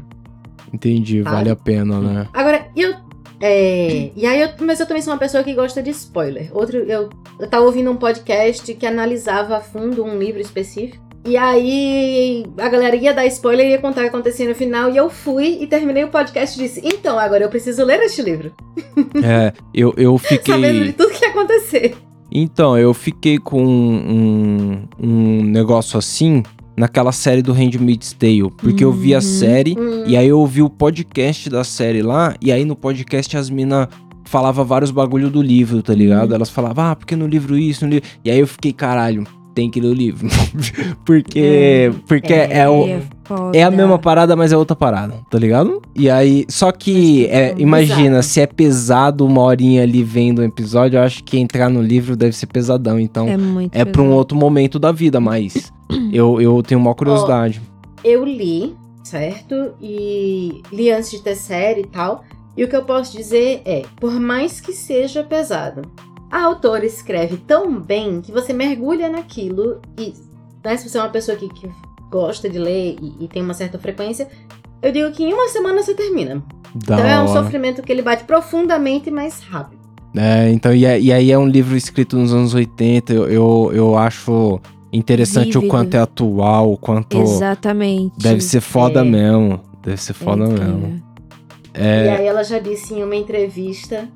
[SPEAKER 3] Entendi,
[SPEAKER 2] Tá.
[SPEAKER 3] vale a pena, né?
[SPEAKER 2] Agora, eu. É, e aí eu, mas eu também sou uma pessoa que gosta de spoiler. Outro, eu, eu tava ouvindo um podcast que analisava a fundo um livro específico. E aí a galera ia dar spoiler e ia contar o que acontecia no final. E eu fui e terminei o podcast e disse: Então, agora eu preciso ler este livro.
[SPEAKER 3] É, eu, eu
[SPEAKER 2] Sabendo de
[SPEAKER 3] fiquei.
[SPEAKER 2] tudo que ia acontecer.
[SPEAKER 3] Então, eu fiquei com um, um negócio assim naquela série do Handmaid's Tale. Porque eu vi a
[SPEAKER 1] Uhum.
[SPEAKER 3] série.
[SPEAKER 2] Hum.
[SPEAKER 3] E aí eu ouvi o podcast da série lá, e aí no podcast as minas falava vários bagulho do livro, tá ligado? Elas falavam, ah, porque no livro isso, no livro... E aí eu fiquei, caralho, tem que ler o livro. porque porque é, o,
[SPEAKER 1] É
[SPEAKER 3] é a mesma parada, mas é outra parada, tá ligado? E aí, só que, é, imagina, se é pesado uma horinha ali vendo um episódio, eu acho que entrar no livro deve ser pesadão, então...
[SPEAKER 1] É muito
[SPEAKER 3] É pra um outro momento da vida, mas eu, eu tenho uma curiosidade.
[SPEAKER 2] eu li, certo? E li antes de ter série e tal. E o que eu posso dizer é, por mais que seja pesado, a autora escreve tão bem que você mergulha naquilo e né, se você é uma pessoa que, que gosta de ler e, e tem uma certa frequência, eu digo que em uma semana você termina.
[SPEAKER 3] Da
[SPEAKER 2] então é um
[SPEAKER 3] hora.
[SPEAKER 2] sofrimento que ele bate profundamente e mais rápido.
[SPEAKER 3] É, então, e, é- e aí é um livro escrito nos anos 80, eu, eu, eu acho interessante
[SPEAKER 1] Vívido.
[SPEAKER 3] o quanto é atual, o quanto
[SPEAKER 1] Exatamente.
[SPEAKER 3] deve ser foda
[SPEAKER 2] É.
[SPEAKER 3] mesmo. Deve ser foda
[SPEAKER 1] É,
[SPEAKER 3] mesmo.
[SPEAKER 2] E
[SPEAKER 3] É,
[SPEAKER 2] aí ela já disse em uma entrevista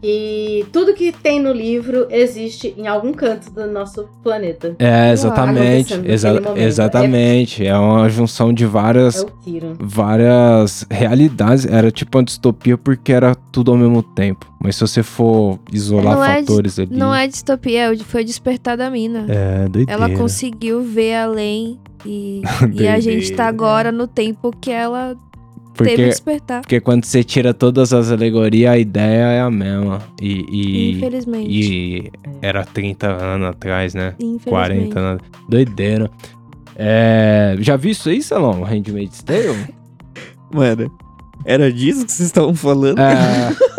[SPEAKER 2] que tudo que tem no livro existe em algum canto do nosso planeta.
[SPEAKER 3] é exatamente,
[SPEAKER 2] acontecendo
[SPEAKER 3] exa- exatamente. É uma junção de
[SPEAKER 2] É
[SPEAKER 3] várias,
[SPEAKER 2] tiro.
[SPEAKER 3] várias realidades. Era tipo uma distopia porque era tudo ao mesmo tempo. Mas se você for isolar
[SPEAKER 1] Não é
[SPEAKER 3] fatores ali.
[SPEAKER 1] Não é distopia, foi despertar da mina.
[SPEAKER 3] É, doideira.
[SPEAKER 1] Ela conseguiu ver além e, e a gente tá agora no tempo que ela teve
[SPEAKER 3] Porque
[SPEAKER 1] despertar.
[SPEAKER 3] Porque quando você tira todas as alegorias, a ideia é a mesma. E, e,
[SPEAKER 1] Infelizmente.
[SPEAKER 3] e era 30 anos atrás, né?
[SPEAKER 1] Infelizmente.
[SPEAKER 3] 40 anos. Doideira. É, já viu isso aí, Salão? Handmaid's Tale?
[SPEAKER 4] Mano, era disso que vocês estavam falando?
[SPEAKER 3] É,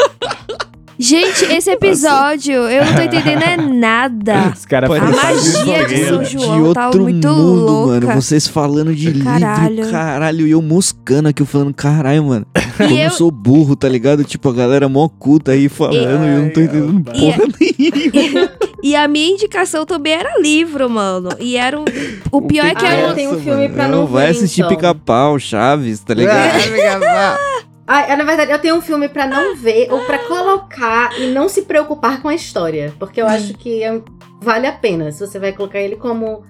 [SPEAKER 1] Gente, esse episódio, eu não tô entendendo é nada.
[SPEAKER 3] os caras
[SPEAKER 4] Pode
[SPEAKER 1] A magia de São João tá
[SPEAKER 4] outro
[SPEAKER 1] muito
[SPEAKER 4] mundo,
[SPEAKER 1] louca.
[SPEAKER 4] mano. Vocês falando de
[SPEAKER 1] Caralho.
[SPEAKER 4] livro, caralho. E eu moscando aqui, eu falando, caralho, mano. Como eu...
[SPEAKER 1] eu-
[SPEAKER 4] sou burro, tá ligado? Tipo, a galera mó culta aí falando e, eu não tô entendendo
[SPEAKER 1] E-
[SPEAKER 4] porra nenhuma.
[SPEAKER 1] E a minha indicação também era livro, mano. E era o. O pior é que
[SPEAKER 2] Ah, eu tenho um filme pra
[SPEAKER 4] não
[SPEAKER 2] não
[SPEAKER 4] vai
[SPEAKER 2] ver,
[SPEAKER 4] assistir
[SPEAKER 2] então.
[SPEAKER 4] pica-pau, Chaves, tá ligado?
[SPEAKER 2] Ah, é, na verdade, eu tenho um filme pra não ver ou pra colocar e não se preocupar com a história. Porque eu acho que é- vale a pena. Se você vai colocar ele como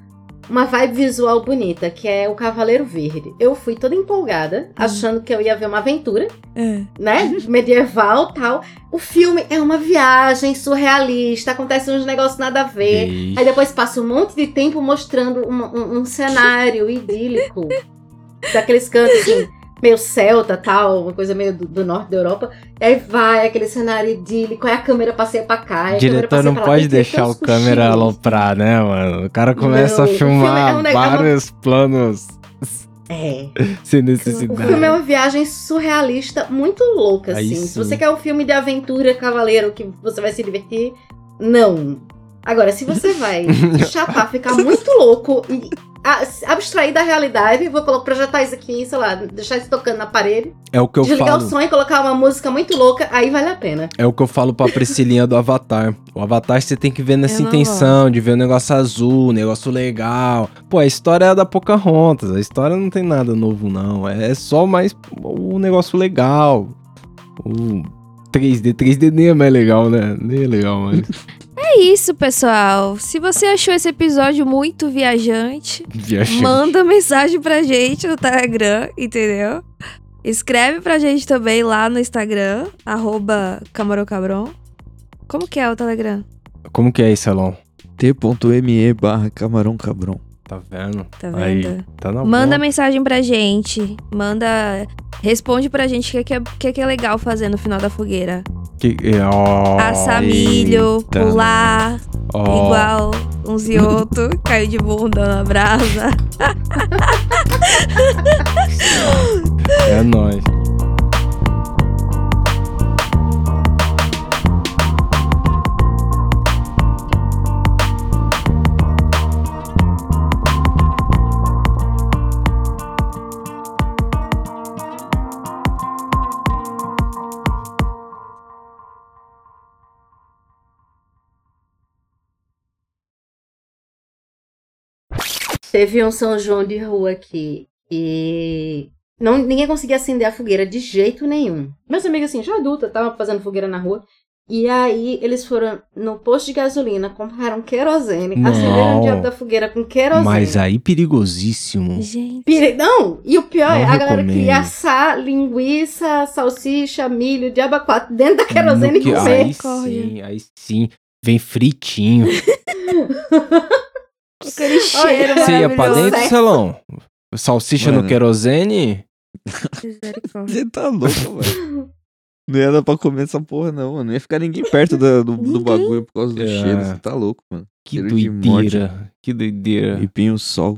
[SPEAKER 2] uma vibe visual bonita, que é o Cavaleiro Verde. Eu fui toda empolgada, achando que eu ia ver uma aventura,
[SPEAKER 1] É.
[SPEAKER 2] né? Medieval tal. O filme é uma viagem surrealista, acontecem uns negócios nada a ver.
[SPEAKER 3] Ixi.
[SPEAKER 2] Aí depois passa um monte de tempo mostrando um, um- um cenário idílico. daqueles cantos assim, meio celta tal, uma coisa meio do, do norte da Europa. E aí vai aquele cenário idílico, aí a câmera passeia pra cá. câmera
[SPEAKER 3] diretor não
[SPEAKER 2] lá,
[SPEAKER 3] pode
[SPEAKER 2] ter
[SPEAKER 3] deixar o câmera aloprar, né, mano? O cara começa
[SPEAKER 2] Não,
[SPEAKER 3] a
[SPEAKER 2] o
[SPEAKER 3] filmar
[SPEAKER 2] é um neg- é uma-
[SPEAKER 3] vários planos
[SPEAKER 2] É.
[SPEAKER 3] sem
[SPEAKER 2] O
[SPEAKER 3] necessidade.
[SPEAKER 2] filme é uma viagem surrealista muito louca,
[SPEAKER 3] Aí
[SPEAKER 2] assim.
[SPEAKER 3] sim.
[SPEAKER 2] Se você quer um filme de aventura, cavaleiro, que você vai se divertir, não. Agora, se você vai chapar, ficar muito louco e a- abstrair da realidade, vou colocar, projetar isso aqui, sei lá, deixar isso tocando na parede,
[SPEAKER 3] É o que eu
[SPEAKER 2] desligar
[SPEAKER 3] falo.
[SPEAKER 2] o som e colocar uma música muito louca, aí vale a pena.
[SPEAKER 3] É o que eu falo pra Priscilinha do Avatar. O Avatar você tem que ver nessa
[SPEAKER 1] Eu
[SPEAKER 3] intenção de ver um negócio azul, um negócio legal. Pô, a história é da Pocahontas. A história não tem nada novo, não. É só mais o negócio legal. O 3D. 3D nem é mais legal, né? Nem é legal, mas.
[SPEAKER 1] É isso, pessoal. Se você achou esse episódio muito viajante,
[SPEAKER 3] Viajante.
[SPEAKER 1] manda mensagem pra gente no Telegram, entendeu? Escreve pra gente também lá no Instagram, arroba camarocabron. Como que é o Telegram?
[SPEAKER 3] Como que é isso, Elon?
[SPEAKER 4] T.me barra camarão cabrão.
[SPEAKER 3] Tá vendo?
[SPEAKER 1] Tá
[SPEAKER 3] Aí,
[SPEAKER 1] vendo?
[SPEAKER 3] tá na
[SPEAKER 1] Manda
[SPEAKER 3] boa.
[SPEAKER 1] mensagem pra gente. Manda. Responde pra gente o que, que, é, que, que é legal fazer no final da fogueira.
[SPEAKER 3] Que, ó,
[SPEAKER 1] Assar milho,
[SPEAKER 3] eita.
[SPEAKER 1] pular,
[SPEAKER 3] ó.
[SPEAKER 1] igual uns e outros, caiu de bunda na brasa.
[SPEAKER 3] É nóis.
[SPEAKER 2] Teve um São João de rua aqui e não, ninguém conseguia acender a fogueira de jeito nenhum. Meus amigos, assim, já adulta, estavam fazendo fogueira na rua. E aí eles foram no posto de gasolina, compraram querosene,
[SPEAKER 3] Não.
[SPEAKER 2] acenderam o diabo da fogueira com querosene.
[SPEAKER 3] Mas aí perigosíssimo.
[SPEAKER 1] Gente.
[SPEAKER 2] Pire- Não, e o pior é
[SPEAKER 3] Não
[SPEAKER 2] a galera
[SPEAKER 3] recomendo.
[SPEAKER 2] queria assar linguiça, salsicha, milho, diabo a quatro dentro da querosene
[SPEAKER 3] No
[SPEAKER 2] e
[SPEAKER 3] que-
[SPEAKER 2] comer.
[SPEAKER 3] Aí sim, aí sim. Vem fritinho.
[SPEAKER 1] Aquele cheiro
[SPEAKER 3] Você ia pra
[SPEAKER 1] maravilhoso.
[SPEAKER 3] dentro, Celão? Salsicha no
[SPEAKER 4] Mano.
[SPEAKER 3] querosene?
[SPEAKER 1] Misericórdia.
[SPEAKER 4] Você tá louco, velho. Não ia dar pra comer essa porra, não, mano. Não ia ficar ninguém perto da- do, do bagulho por causa do
[SPEAKER 3] É.
[SPEAKER 4] cheiro. Você tá louco, mano.
[SPEAKER 3] Que
[SPEAKER 4] Cheiro
[SPEAKER 3] doideira. Que doideira.
[SPEAKER 4] E pinho sol.